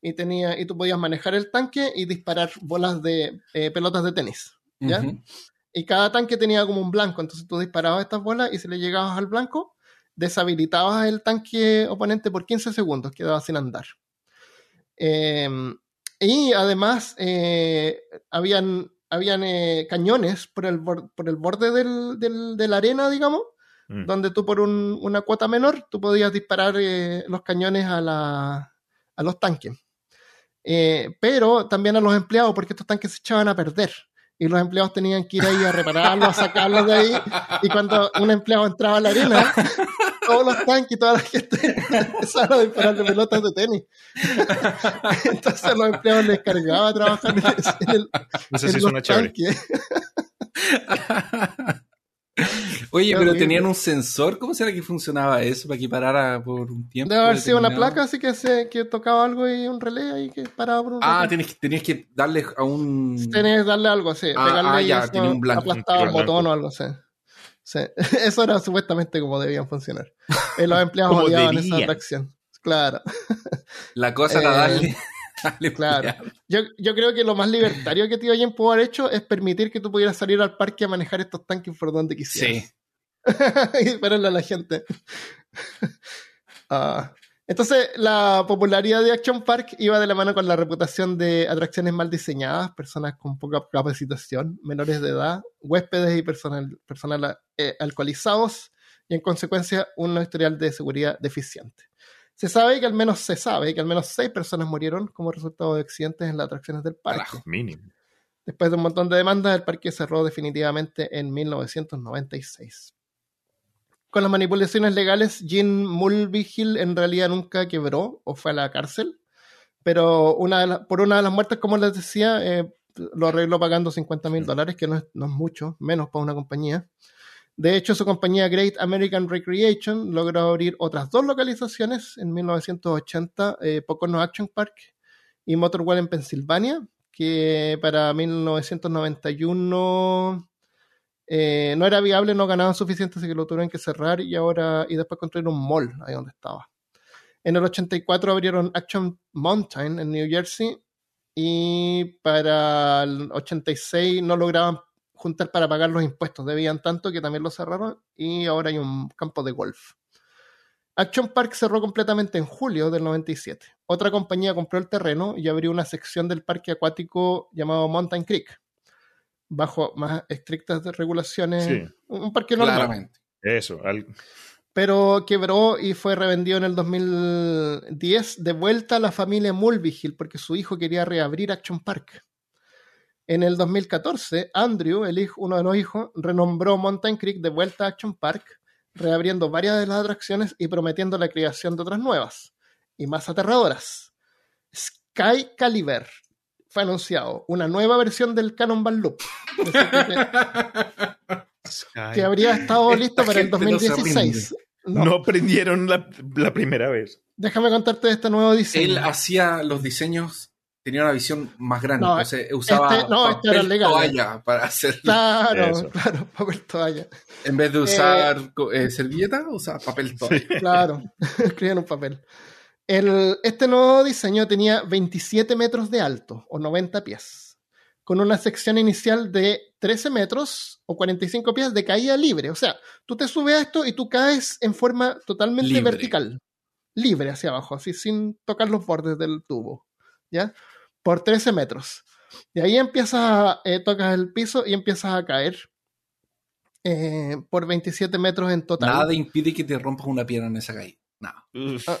y, tenía, y tú podías manejar el tanque y disparar bolas de eh, pelotas de tenis. ¿ya? Y cada tanque tenía como un blanco, entonces tú disparabas estas bolas y si le llegabas al blanco, deshabilitabas el tanque oponente por 15 segundos, quedaba sin andar. Eh, y además, eh, habían, habían eh, cañones por el, por el borde del- del- de la arena, digamos, Mm. donde tú por un- una cuota menor, tú podías disparar eh, los cañones a, la- a los tanques. Eh, pero también a los empleados, porque estos tanques se echaban a perder. Y los empleados tenían que ir ahí a repararlos, a sacarlos de ahí. Y cuando un empleado entraba a la arena, todos los tanques y toda la gente empezaron a dispararle pelotas de tenis. Entonces a los empleados les cargaba trabajar en, el- en los tanques. Oye, pero tenían un sensor. ¿Cómo será que funcionaba eso para que parara por un tiempo? Debe haber sido una placa, así que, se, que tocaba algo y un relé ahí que paraba por un Ah, tenías que, tenías que darle a un. Tenés que darle algo así, Ah, pegarle ah, ya, tenía un blanco, aplastaba un botón o algo así. Sí. (laughs) Eso era supuestamente como debían funcionar. Eh, los (laughs) empleados odiaban esa atracción. Claro, (laughs) La cosa era Eh, darle. claro. Yo, yo creo que lo más libertario que Tío Jen pudo haber hecho es permitir que tú pudieras salir al parque a manejar estos tanques por donde quisieras. Sí. (laughs) y dispararle a la gente. (laughs) Ah, entonces, la popularidad de Action Park iba de la mano con la reputación de atracciones mal diseñadas, personas con poca capacitación, menores de edad, huéspedes y personal, personal eh, alcoholizados, y en consecuencia un historial de seguridad deficiente. Se sabe que al menos se sabe que al menos seis personas murieron como resultado de accidentes en las atracciones del parque. Mínimo. Después de un montón de demandas, el parque cerró definitivamente en 1996. Con las manipulaciones legales, Jean Mulvihill en realidad nunca quebró o fue a la cárcel, pero una de la- por una de las muertes, como les decía, eh, lo arregló pagando 50 mil dólares, que no es, no es mucho, menos para una compañía. De hecho, su compañía Great American Recreation logró abrir otras dos localizaciones en 1980, eh, Pocono Action Park y Motorwell en Pensilvania, que para 1991 eh, no era viable, no ganaban suficiente, así que lo tuvieron que cerrar y ahora y después construir un mall ahí donde estaba. En el 84 abrieron Action Mountain en New Jersey y para el 86 no lograban juntar para pagar los impuestos, debían tanto que también lo cerraron y ahora hay un campo de golf. Action Park cerró completamente en julio del 97. Otra compañía compró el terreno y abrió una sección del parque acuático llamado Mountain Creek, bajo más estrictas regulaciones. Sí. Un parque normal Claramente. Eso. al- pero quebró y fue revendido en el 2010 de vuelta a la familia Mulvihill porque su hijo quería reabrir Action Park. En el 2014, Andrew, el hijo, uno de los hijos, renombró Mountain Creek de vuelta a Action Park, reabriendo varias de las atracciones y prometiendo la creación de otras nuevas y más aterradoras. Sky Caliber fue anunciado, una nueva versión del Cannonball Loop. Así que- que habría estado Esta listo para el gente no se 2016. No. No aprendieron la, la primera vez. Déjame contarte de este nuevo diseño. Él hacía los diseños tenía una visión más grande. No, entonces usaba este- no, este era papel legal. toalla para hacer. (laughs) Claro, Eso. claro, papel toalla. En vez de usar co- eh, servilleta, usaba papel toalla. (laughs) Claro, (laughs) escribían un papel. El, este nuevo diseño tenía 27 metros de alto o 90 pies, con una sección inicial de 13 metros o 45 pies de caída libre. O sea, tú te subes a esto y tú caes en forma totalmente Libre. vertical, libre hacia abajo, así sin tocar los bordes del tubo, ¿ya? Por 13 metros. Y ahí empiezas, a, eh, tocas el piso y empiezas a caer eh, por 27 metros en total. Nada impide que te rompas una pierna en esa caída. Ah.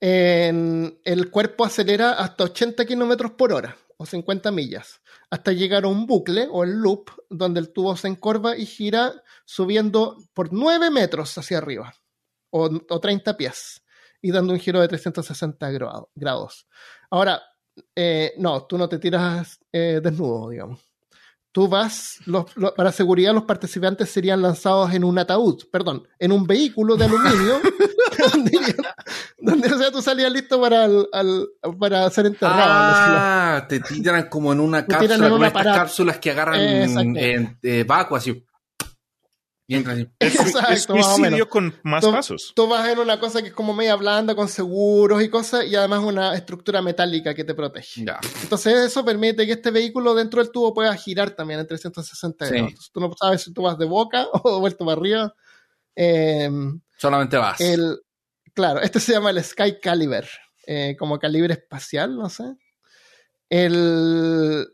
El cuerpo acelera hasta 80 kilómetros por hora o 50 millas, hasta llegar a un bucle o el loop donde el tubo se encorva y gira subiendo por 9 metros hacia arriba o, o 30 pies y dando un giro de 360 grado- grados. Ahora, eh, no, tú no te tiras eh, desnudo, digamos. Tú vas, los- los- para seguridad los participantes serían lanzados en un ataúd, perdón, en un vehículo de aluminio, (laughs) (laughs) donde, donde, o sea, tú salías listo para, el- al- para ser enterrado. Ah, te tiran como en una cápsula, en una estas cápsulas que agarran Exacto. en eh, vacuo, así. Y entran así. (laughs) Es, es Exacto, más o menos. suicidio con más Tú- pasos. Tú vas en una cosa que es como media blanda, con seguros y cosas, y además una estructura metálica que te protege. Ya. Entonces eso permite que este vehículo dentro del tubo pueda girar también en 360 Sí. grados. Tú no sabes si tú vas de boca (laughs) o vuelto para arriba. Eh, Solamente vas. el, claro, este se llama el Sky Caliber, eh, como calibre espacial, no sé. El,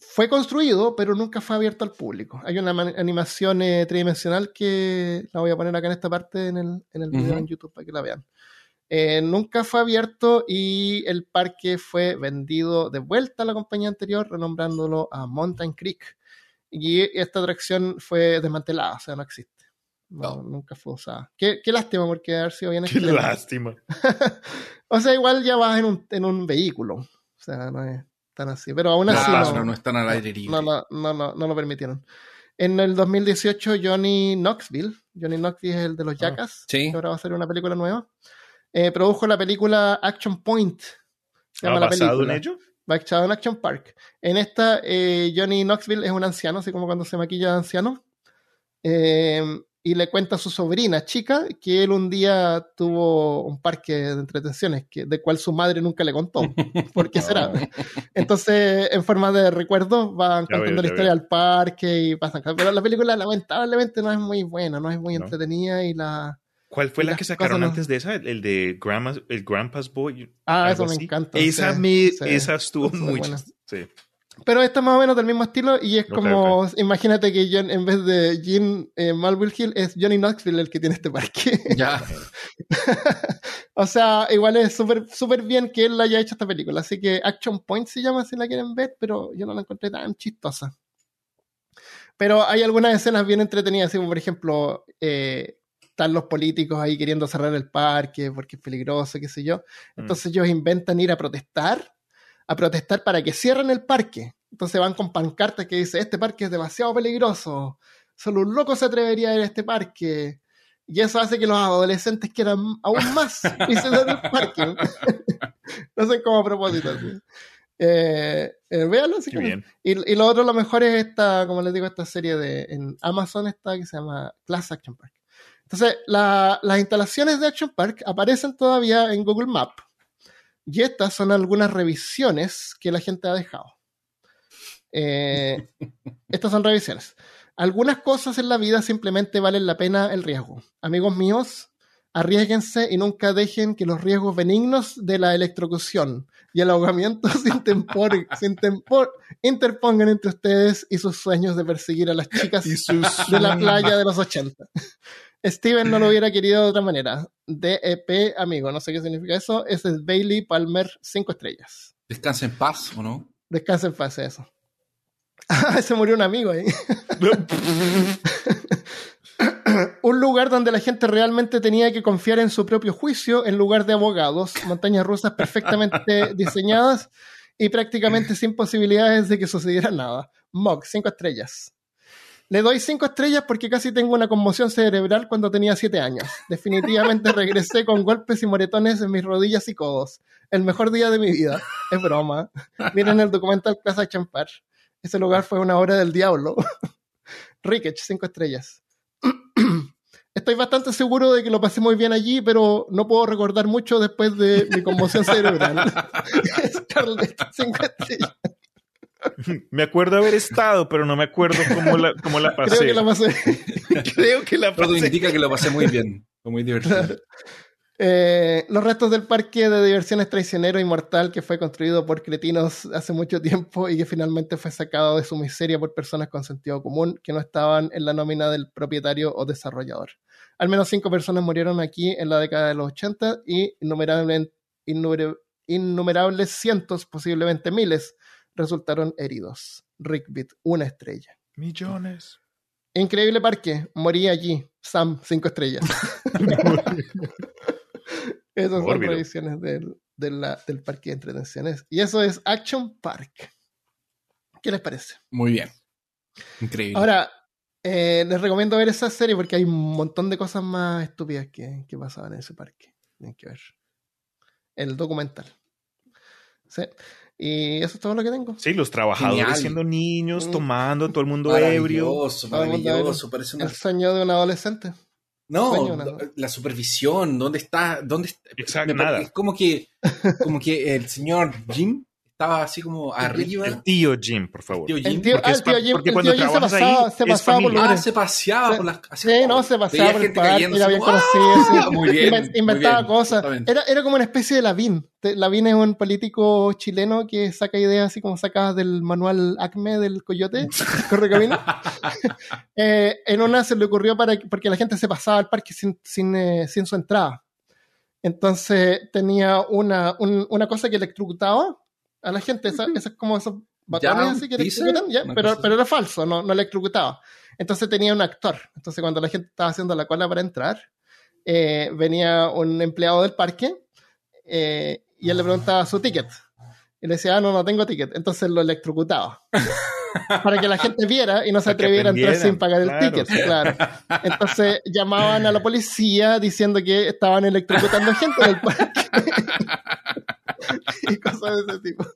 fue construido, pero nunca fue abierto al público. Hay una animación eh, tridimensional que la voy a poner acá en esta parte en el, en el video Ujú. en YouTube para que la vean. Eh, nunca fue abierto y el parque fue vendido de vuelta a la compañía anterior, renombrándolo a Mountain Creek. Y esta atracción fue desmantelada, o sea, no existe. No, No. Nunca fue usada. Qué, qué lástima, porque haber sido bien Qué excelente. lástima. (laughs) O sea, igual ya vas en un, en un vehículo. O sea, no es tan así. Pero aún así Claro, no, no están al aire libre. no, no, no, no, no lo permitieron. En el 2018, Johnny Knoxville, Johnny Knoxville es el de los Ah, Jackass, sí. que ahora va a ser una película nueva, eh, produjo la película Action Point. Se ¿Ha llama la Ah, basado en ello? basado en Action Park. En esta, eh, Johnny Knoxville es un anciano, así como cuando se maquilla de anciano. Eh, y le cuenta a su sobrina chica que él un día tuvo un parque de entretenciones, que, de cual su madre nunca le contó. (laughs) ¿Por qué será? Entonces, en forma de recuerdo, van Ya contando la historia del parque y pasan. Pero la película, lamentablemente, no es muy buena, no es muy No. entretenida y la. ¿Cuál fue la que sacaron no- antes de esa? El de Grandma's, el Grandpa's Boy. Ah, eso me así. encanta. Esa, sí, me, sí. esa estuvo muy Sí. Pero esta es más o menos del mismo estilo y es como, imagínate que John, en vez de Gene eh, Malville Hill, es Johnny Knoxville el que tiene este parque. Ya. (laughs) o sea, igual es súper súper bien que él haya hecho esta película. Así que Action Point se llama si la quieren ver, pero yo no la encontré tan chistosa. Pero hay algunas escenas bien entretenidas, como por ejemplo, eh, están los políticos ahí queriendo cerrar el parque porque es peligroso, qué sé yo. Mm. Entonces ellos inventan ir a protestar, a protestar para que cierren el parque. Entonces van con pancartas que dice, este parque es demasiado peligroso, solo un loco se atrevería a ir a este parque. Y eso hace que los adolescentes quieran aún más (laughs) visitar el parque. (laughs) Hacen como a propósito. así. Eh, eh, véanlo bien. Y, y lo otro, lo mejor es esta, como les digo, esta serie de en Amazon está que se llama Class Action Park. Entonces, la- las instalaciones de Action Park aparecen todavía en Google Map. Y estas son algunas revisiones que la gente ha dejado. Eh, (laughs) estas son revisiones. Algunas cosas en la vida simplemente valen la pena el riesgo. Amigos míos, arriesguense y nunca dejen que los riesgos benignos de la electrocución y el ahogamiento (laughs) se, intempor- se intempor- interpongan entre ustedes y sus sueños de perseguir a las chicas sus- de la playa de los 80. Steven no lo (laughs) hubiera querido de otra manera. DEP, amigo, no sé qué significa eso. Ese es Bailey Palmer, 5 estrellas. Descansa en paz, ¿o no? Descansa en paz, eso. (laughs) Ah, se murió un amigo ahí. (laughs) un lugar donde la gente realmente tenía que confiar en su propio juicio en lugar de abogados, montañas rusas perfectamente diseñadas y prácticamente sin posibilidades de que sucediera nada. Mog, cinco estrellas. Le doy cinco estrellas porque casi tengo una conmoción cerebral cuando tenía siete años. Definitivamente (laughs) regresé con golpes y moretones en mis rodillas y codos. El mejor día de mi vida. es broma. Miren el documental Plaza Champar. Ese lugar fue una obra del diablo. (laughs) Ricketts, cinco estrellas. (clears throat) Estoy bastante seguro de que lo pasé muy bien allí, pero no puedo recordar mucho después de mi conmoción cerebral. (laughs) Scarlett, cinco estrellas. (laughs) Me acuerdo haber estado, pero no me acuerdo cómo la, cómo la pasé. (laughs) Creo que la pasé. (laughs) Creo que la Todo pasé. indica que lo pasé muy bien. Fue muy divertido. Eh, los restos del parque de diversiones traicionero y mortal que fue construido por cretinos hace mucho tiempo y que finalmente fue sacado de su miseria por personas con sentido común que no estaban en la nómina del propietario o desarrollador. Al menos cinco personas murieron aquí en la década de los 80 y innumerables, innumera- innumerables cientos, posiblemente miles, resultaron heridos. Rickbit, una estrella. Millones. Increíble parque, morí allí. Sam, cinco estrellas. (laughs) Esas son revisiones del, de la- del parque de entretenciones. Y eso es Action Park. ¿Qué les parece? Muy bien. Increíble. Ahora, eh, les recomiendo ver esa serie porque hay un montón de cosas más estúpidas que, que pasaban en ese parque. Tienen que ver. El documental. Sí. Y eso es todo lo que tengo. Sí, los trabajadores Genial. siendo niños, Mm. tomando, todo el mundo ebrio. maravilloso, maravilloso. Parece una... El sueño de un adolescente. No, la supervisión, ¿dónde está? ¿Dónde está? Exacto, nada. Es como que, como que el señor Jim estaba así como arriba. El tío Jim, por favor. tío El Jim. tío, Porque ah, el tío Jim, porque el cuando tío Jim se trabajas ahí, pasaba, se pasaba por familia. Ah, se paseaba por las así Sí, como- no, se veía pasaba por el (laughs) muy inventaba bien, cosas. Era, era como una especie de Lavín. Lavín es un político chileno que saca ideas así como sacadas del manual ACME del Coyote, (laughs) Correcamino. (laughs) eh, en una se le ocurrió para que- porque la gente se pasaba al parque sin, sin, eh, sin su entrada. Entonces tenía una, un- una cosa que electrocutaba a la gente. Esa, esas como esos botones Ya, así que electrocutan, una pero, pero era falso, no, no electrocutaba. Entonces tenía un actor. Entonces cuando la gente estaba haciendo la cola para entrar, eh, venía un empleado del parque eh, y él le preguntaba su ticket. Y le decía, ah, no, no tengo ticket. Entonces lo electrocutaba. (laughs) para que la gente viera y no se atreviera a entrar sin pagar el claro. ticket. Claro. Entonces llamaban a la policía diciendo que estaban electrocutando gente en el parque. (laughs) (laughs) y cosas de ese tipo.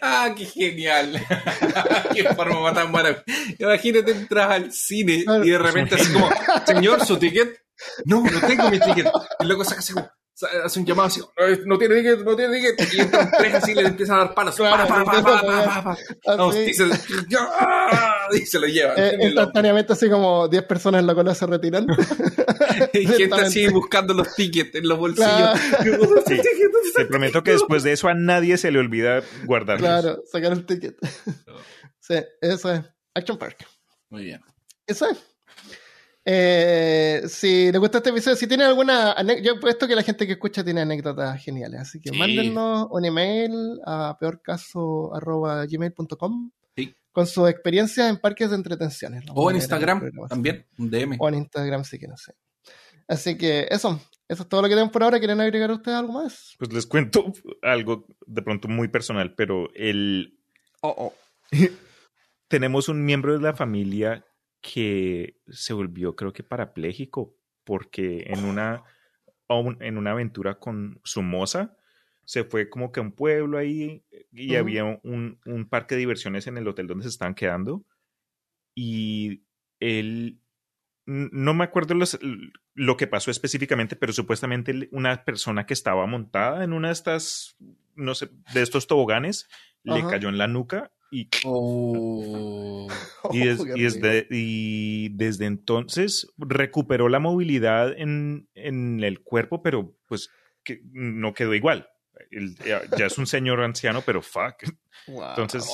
Ah, qué genial. (laughs) qué forma tan maravillosa. Imagínate entras al cine y de repente así como, señor, su ticket. No, no tengo mi ticket. Y luego saca así como, hace un llamado así, "No, no tiene ticket, no tiene ticket. Y entran (laughs) tres así y le empiezan a dar palos. Claro, Pa, pa, pa, y se, y se lo llevan. eh, instantáneamente así como 10 personas en la cola se retiran. (laughs) (laughs) Y gente así buscando los tickets en los bolsillos. Claro. Sí. Te prometo que después de eso a nadie se le olvida guardarlos. Claro, sacar el ticket. Sí, eso es. Action Park. Muy bien. Eso es. Eh, si les gusta este episodio, si tienen alguna yo he puesto que la gente que escucha tiene anécdotas geniales, así que Sí. mándennos un email a peorcaso.gmail.com Sí. con sus experiencias en parques de entretenciones. O en Instagram también, un DM. O en Instagram si quieren, sí. Así que eso, eso es todo lo que tenemos por ahora. ¿Quieren agregar ustedes algo más? Pues les cuento algo de pronto muy personal, pero el Oh, oh. (laughs) tenemos un miembro de la familia que se volvió, creo que parapléjico, porque en una, en una aventura con su moza se fue como que a un pueblo ahí y Ujú. había un, un parque de diversiones en el hotel donde se estaban quedando. Y él, no me acuerdo los- lo que pasó específicamente, pero supuestamente una persona que estaba montada en una de estas, no sé, de estos toboganes, le cayó en la nuca y Oh. y, des- Oh, y desde, y desde entonces recuperó la movilidad en, en el cuerpo, pero pues que no quedó igual. Él ya, ya es un señor anciano, pero fuck. Wow. Entonces,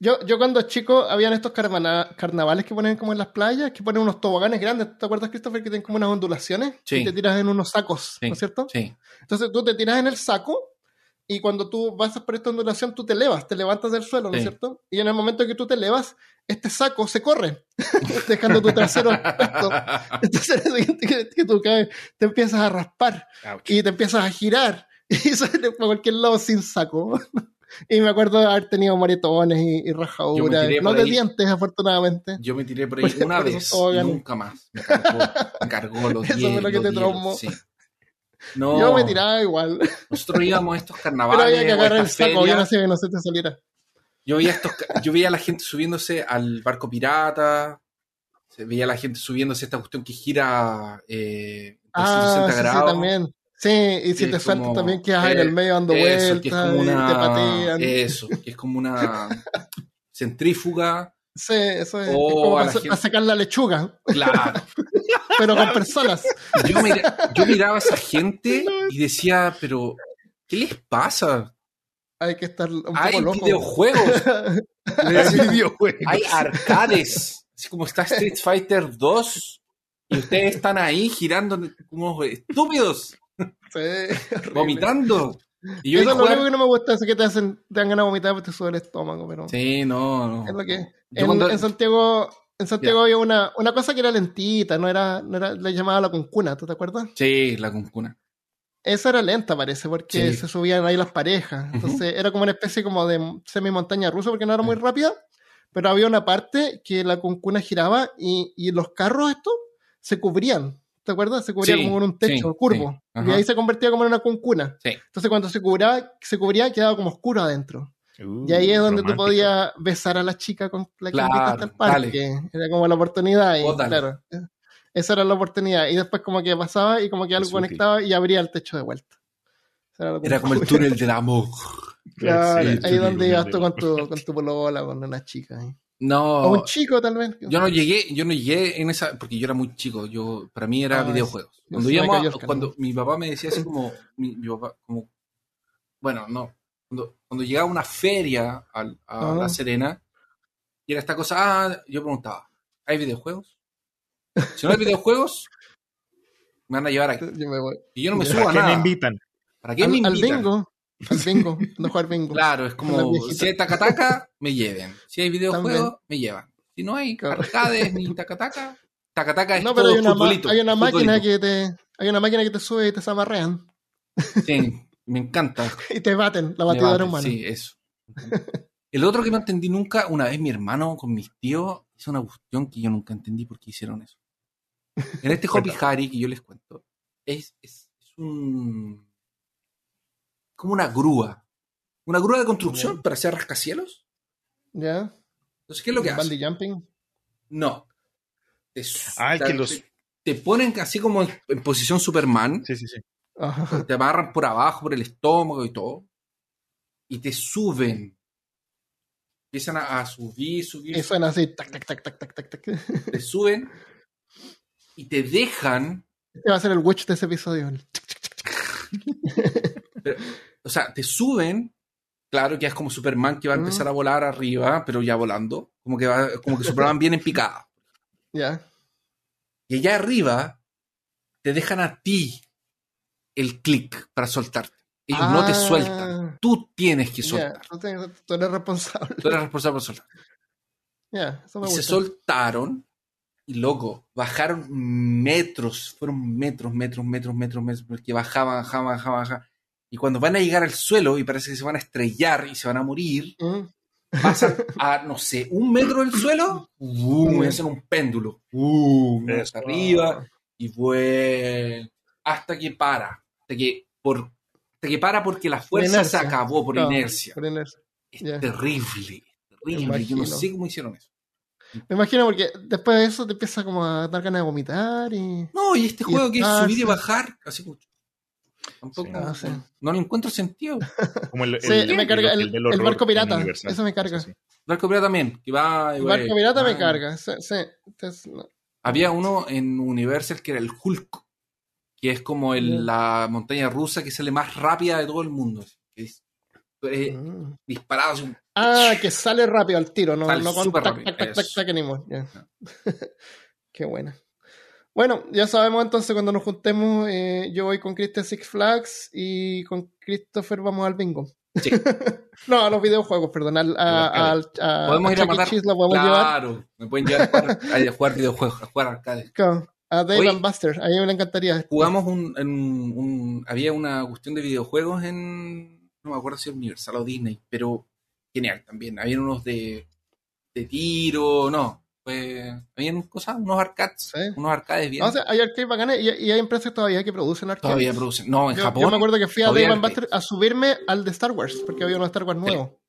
Yo, yo cuando chico habían estos carvana- carnavales que ponen como en las playas, que ponen unos toboganes grandes. ¿Te acuerdas, Christopher, que tienen como unas ondulaciones? Sí. Y te tiras en unos sacos, Sí. ¿no es cierto? Sí. Entonces tú te tiras en el saco y cuando tú vas por esta ondulación tú te elevas, te levantas del suelo, ¿no es Sí. cierto? Y en el momento que tú te elevas, este saco se corre, (laughs) dejando tu trasero expuesto. (laughs) Entonces al siguiente que, que tú caes, te empiezas a raspar ouch. y te empiezas a girar (laughs) y sales para cualquier lado sin saco. Y me acuerdo de haber tenido moretones y, y rajaduras, no por de ahí. dientes afortunadamente. Yo me tiré por ahí Por- una por vez nunca más. Me cargó, me cargó los Eso fue 10, lo que te 10, traumó. Sí. No, Yo me tiraba igual. nosotros íbamos a estos carnavales. (laughs) Pero había que agarrar el saco, yo no sé que no se te saliera. Yo veía, estos, yo veía a la gente subiéndose al barco pirata. Veía a la gente subiéndose a esta cuestión que gira eh, Ah, 360 sí, sí, grados. también. Sí, y si te como- también quedas en eh, el medio dando vueltas, te patean. Eso, que es como una (laughs) centrífuga. Sí, eso es, O es como para, gente- sacar la lechuga, Claro. (laughs) pero con personas. Yo, mira- yo miraba a esa gente (laughs) y decía, pero, ¿qué les pasa? Hay que estar un poco Hay loco. videojuegos, (laughs) El videojuego. hay arcades, así como está Street Fighter 2 y ustedes están ahí girando como estúpidos, Sí, vomitando. Y yo Eso es lo único que no me gusta, es que te hacen, te dan ganas de vomitar porque te sube el estómago, pero Sí, no, no. es lo que En, cuando- en Santiago, en Santiago había una, una cosa que era lentita, no era, no era, le llamaba la cuncuna, ¿tú te acuerdas? Sí, la cuncuna. Esa era lenta, parece, porque Sí. se subían ahí las parejas. Entonces era como una especie como de semi montaña rusa, porque no era muy rápida, pero había una parte que la cuncuna giraba y, y los carros estos se cubrían. ¿Te acuerdas? Se cubría Sí, como en un techo sí, curvo. sí, y ahí se convertía como en una cuncuna. Sí. Entonces cuando se cubría, se cubría quedaba como oscuro adentro. Uh, y ahí es donde tú podías besar a la chica con la que Claro, invitaste al parque. Era como la oportunidad. Y, claro, esa era la oportunidad. Y después como que pasaba y como que algo Es útil. conectaba y abría el techo de vuelta. Era como el túnel del amor. (laughs) Claro, Sí, ahí sí, donde ibas tú con tu, con tu polola, con una chica. ahí. No, O un chico, tal vez. yo no llegué, yo no llegué en esa, porque yo era muy chico, yo, para mí era Ah, videojuegos. yo Cuando íbamos cuando mi papá me decía así como, mi, mi papá, como, bueno, no, cuando, cuando llegaba a una feria al- a, Ah. La Serena, y era esta cosa, ah, yo preguntaba, ¿hay videojuegos? Si no hay videojuegos, me van a llevar aquí. (laughs) Yo me voy. Y yo no me ¿Para subo a ¿Para qué me nada. invitan? ¿Para qué Al, me al invitan? bingo. (laughs) Al bingo. No jugar bingo. Claro, es como, si hay tacataca, me lleven. Si hay videojuegos, me llevan. Si no hay Claro. arcades ni (laughs) tacataca, tacataca es No, pero todo hay una, futbolito, hay una máquina que te. Hay una máquina que te sube y te zamarrean. Sí, me encanta. (laughs) Y te baten, la batidora bate, humana. Sí, eso. El otro que no entendí nunca, una vez mi hermano con mis tíos hizo una cuestión que yo nunca entendí por qué hicieron eso. En este Hopi Hari que yo les cuento, es, es, es un. Como una grúa. Una grúa de construcción para hacer rascacielos. ¿Ya? Entonces, ¿qué es lo que hace? Jumping. No. Te, Ah, el te- que los- te- te ponen así como en, en posición Superman, Sí, sí, sí. Ajá. te amarran por abajo, por el estómago y todo, y te suben. Empiezan a, a subir, subir, Y suena así. Tac, tac, tac, tac, tac, tac, tac. Este (laughs) te suben y te dejan, va a ser el witch de ese episodio. O sea, te suben, claro que es como Superman que va a empezar Mm. a volar arriba, pero ya volando, como que, va, como que Superman (laughs) viene en picada. Ya. Y allá arriba te dejan a ti el clic para soltarte. Ellos no te Ah, sueltan. Tú tienes que soltar. tú, eres responsable. Tú eres responsable por soltar. Eso me Y se soltaron y loco, bajaron metros, fueron metros, metros, metros, metros, metros, porque bajaban, bajaban, bajaban, bajaban. Y cuando van a llegar al suelo y parece que se van a estrellar y se van a morir, Mm. pasan (laughs) a, no sé, un metro del suelo, ¡bum! y hacen un péndulo, ¡bum! hasta arriba, y vuelven hasta que para, hasta que, por, hasta que para porque la fuerza se acabó por inercia. por inercia. Es terrible, terrible. Yo no sé cómo hicieron eso. Me imagino porque después de eso te empieza como a dar ganas de vomitar y. No, y este Y juego que es subir y bajar, así como. Tampoco. Sí. Ah. No le encuentro sentido. (laughs) Como el, Sí, el- me carga el- el, del el horror barco pirata. Eso me carga. Sí, sí. Barco Pirata también, que va. El barco pirata me ah. carga. Sí, sí. Entonces, no. Había uno en Universal que era el Hulk, que es como la montaña rusa que sale más rápida de todo el mundo. es- eh, Mm. disparado así, Ah, que sale rápido al tiro, no, Sale no con súper tac, rápido, tac, tac, tac, eso. tac, anymore, ya. (laughs) Qué buena. Bueno, ya sabemos entonces cuando nos juntemos, eh, yo voy con Christian Six Flags y con Christopher vamos al bingo. Sí. (laughs) no, a los videojuegos, perdón. Al, a, al- a- Podemos a ir a E. matar. Cheese llevar. Claro, me pueden llevar a jugar, a jugar videojuegos, a jugar arcade. Claro, A Dave and Buster, a mí me encantaría. Jugamos un, en un- Había una cuestión de videojuegos en. No me acuerdo si era Universal o Disney, pero genial también. Había unos de, de tiro, no. Después, habían cosas, unos arcades, Sí. unos arcades bien. No, o sea, hay arcades bacanes y, y hay empresas todavía que producen arcades. todavía producen. No, en yo, Japón. yo me acuerdo que fui a Dave. Buster a subirme al de Star Wars, porque había un Star Wars nuevo.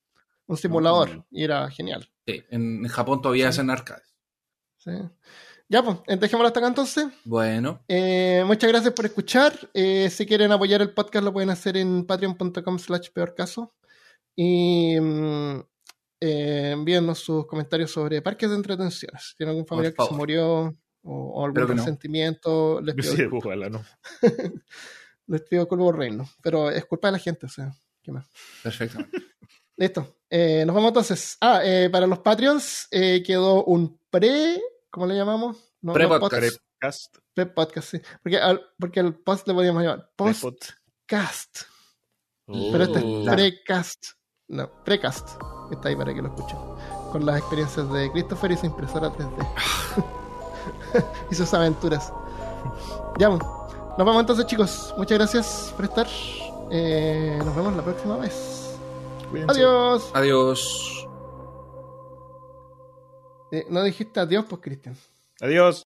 Un simulador. Mm. Y era genial. Sí, en, Japón todavía hacen arcades. Sí. Ya, pues, eh, dejémoslo hasta acá entonces. Bueno, Eh, muchas gracias por escuchar. Eh, si quieren apoyar el podcast, lo pueden hacer en patreon.com slash peor caso. Y mm, eh, envíennos sus comentarios sobre parques de entretenciones. Si tienen algún familiar que se murió o, o algún no. resentimiento, les pido, Sí, ojalá no. (laughs) les pido culpa reino. Pero es culpa de la gente, o sea, ¿qué más? perfectamente. (laughs) Listo. Eh, nos vemos entonces. Ah, eh, para los Patreons eh, quedó un pre. ¿Cómo le llamamos? No, Pre-podcast. Pre-podcast, sí. Porque, al- porque el post le podíamos llamar postcast. Oh. Pero este es precast. No, precast. Está ahí para que lo escuchen. Con las experiencias de Christopher y su impresora 3D. (laughs) y sus aventuras. Ya, pues. nos vemos entonces, chicos. Muchas gracias por estar. Eh, nos vemos la próxima vez. Cuídense. Adiós. Adiós. Eh, no dijiste adiós, pues, Cristian. Adiós.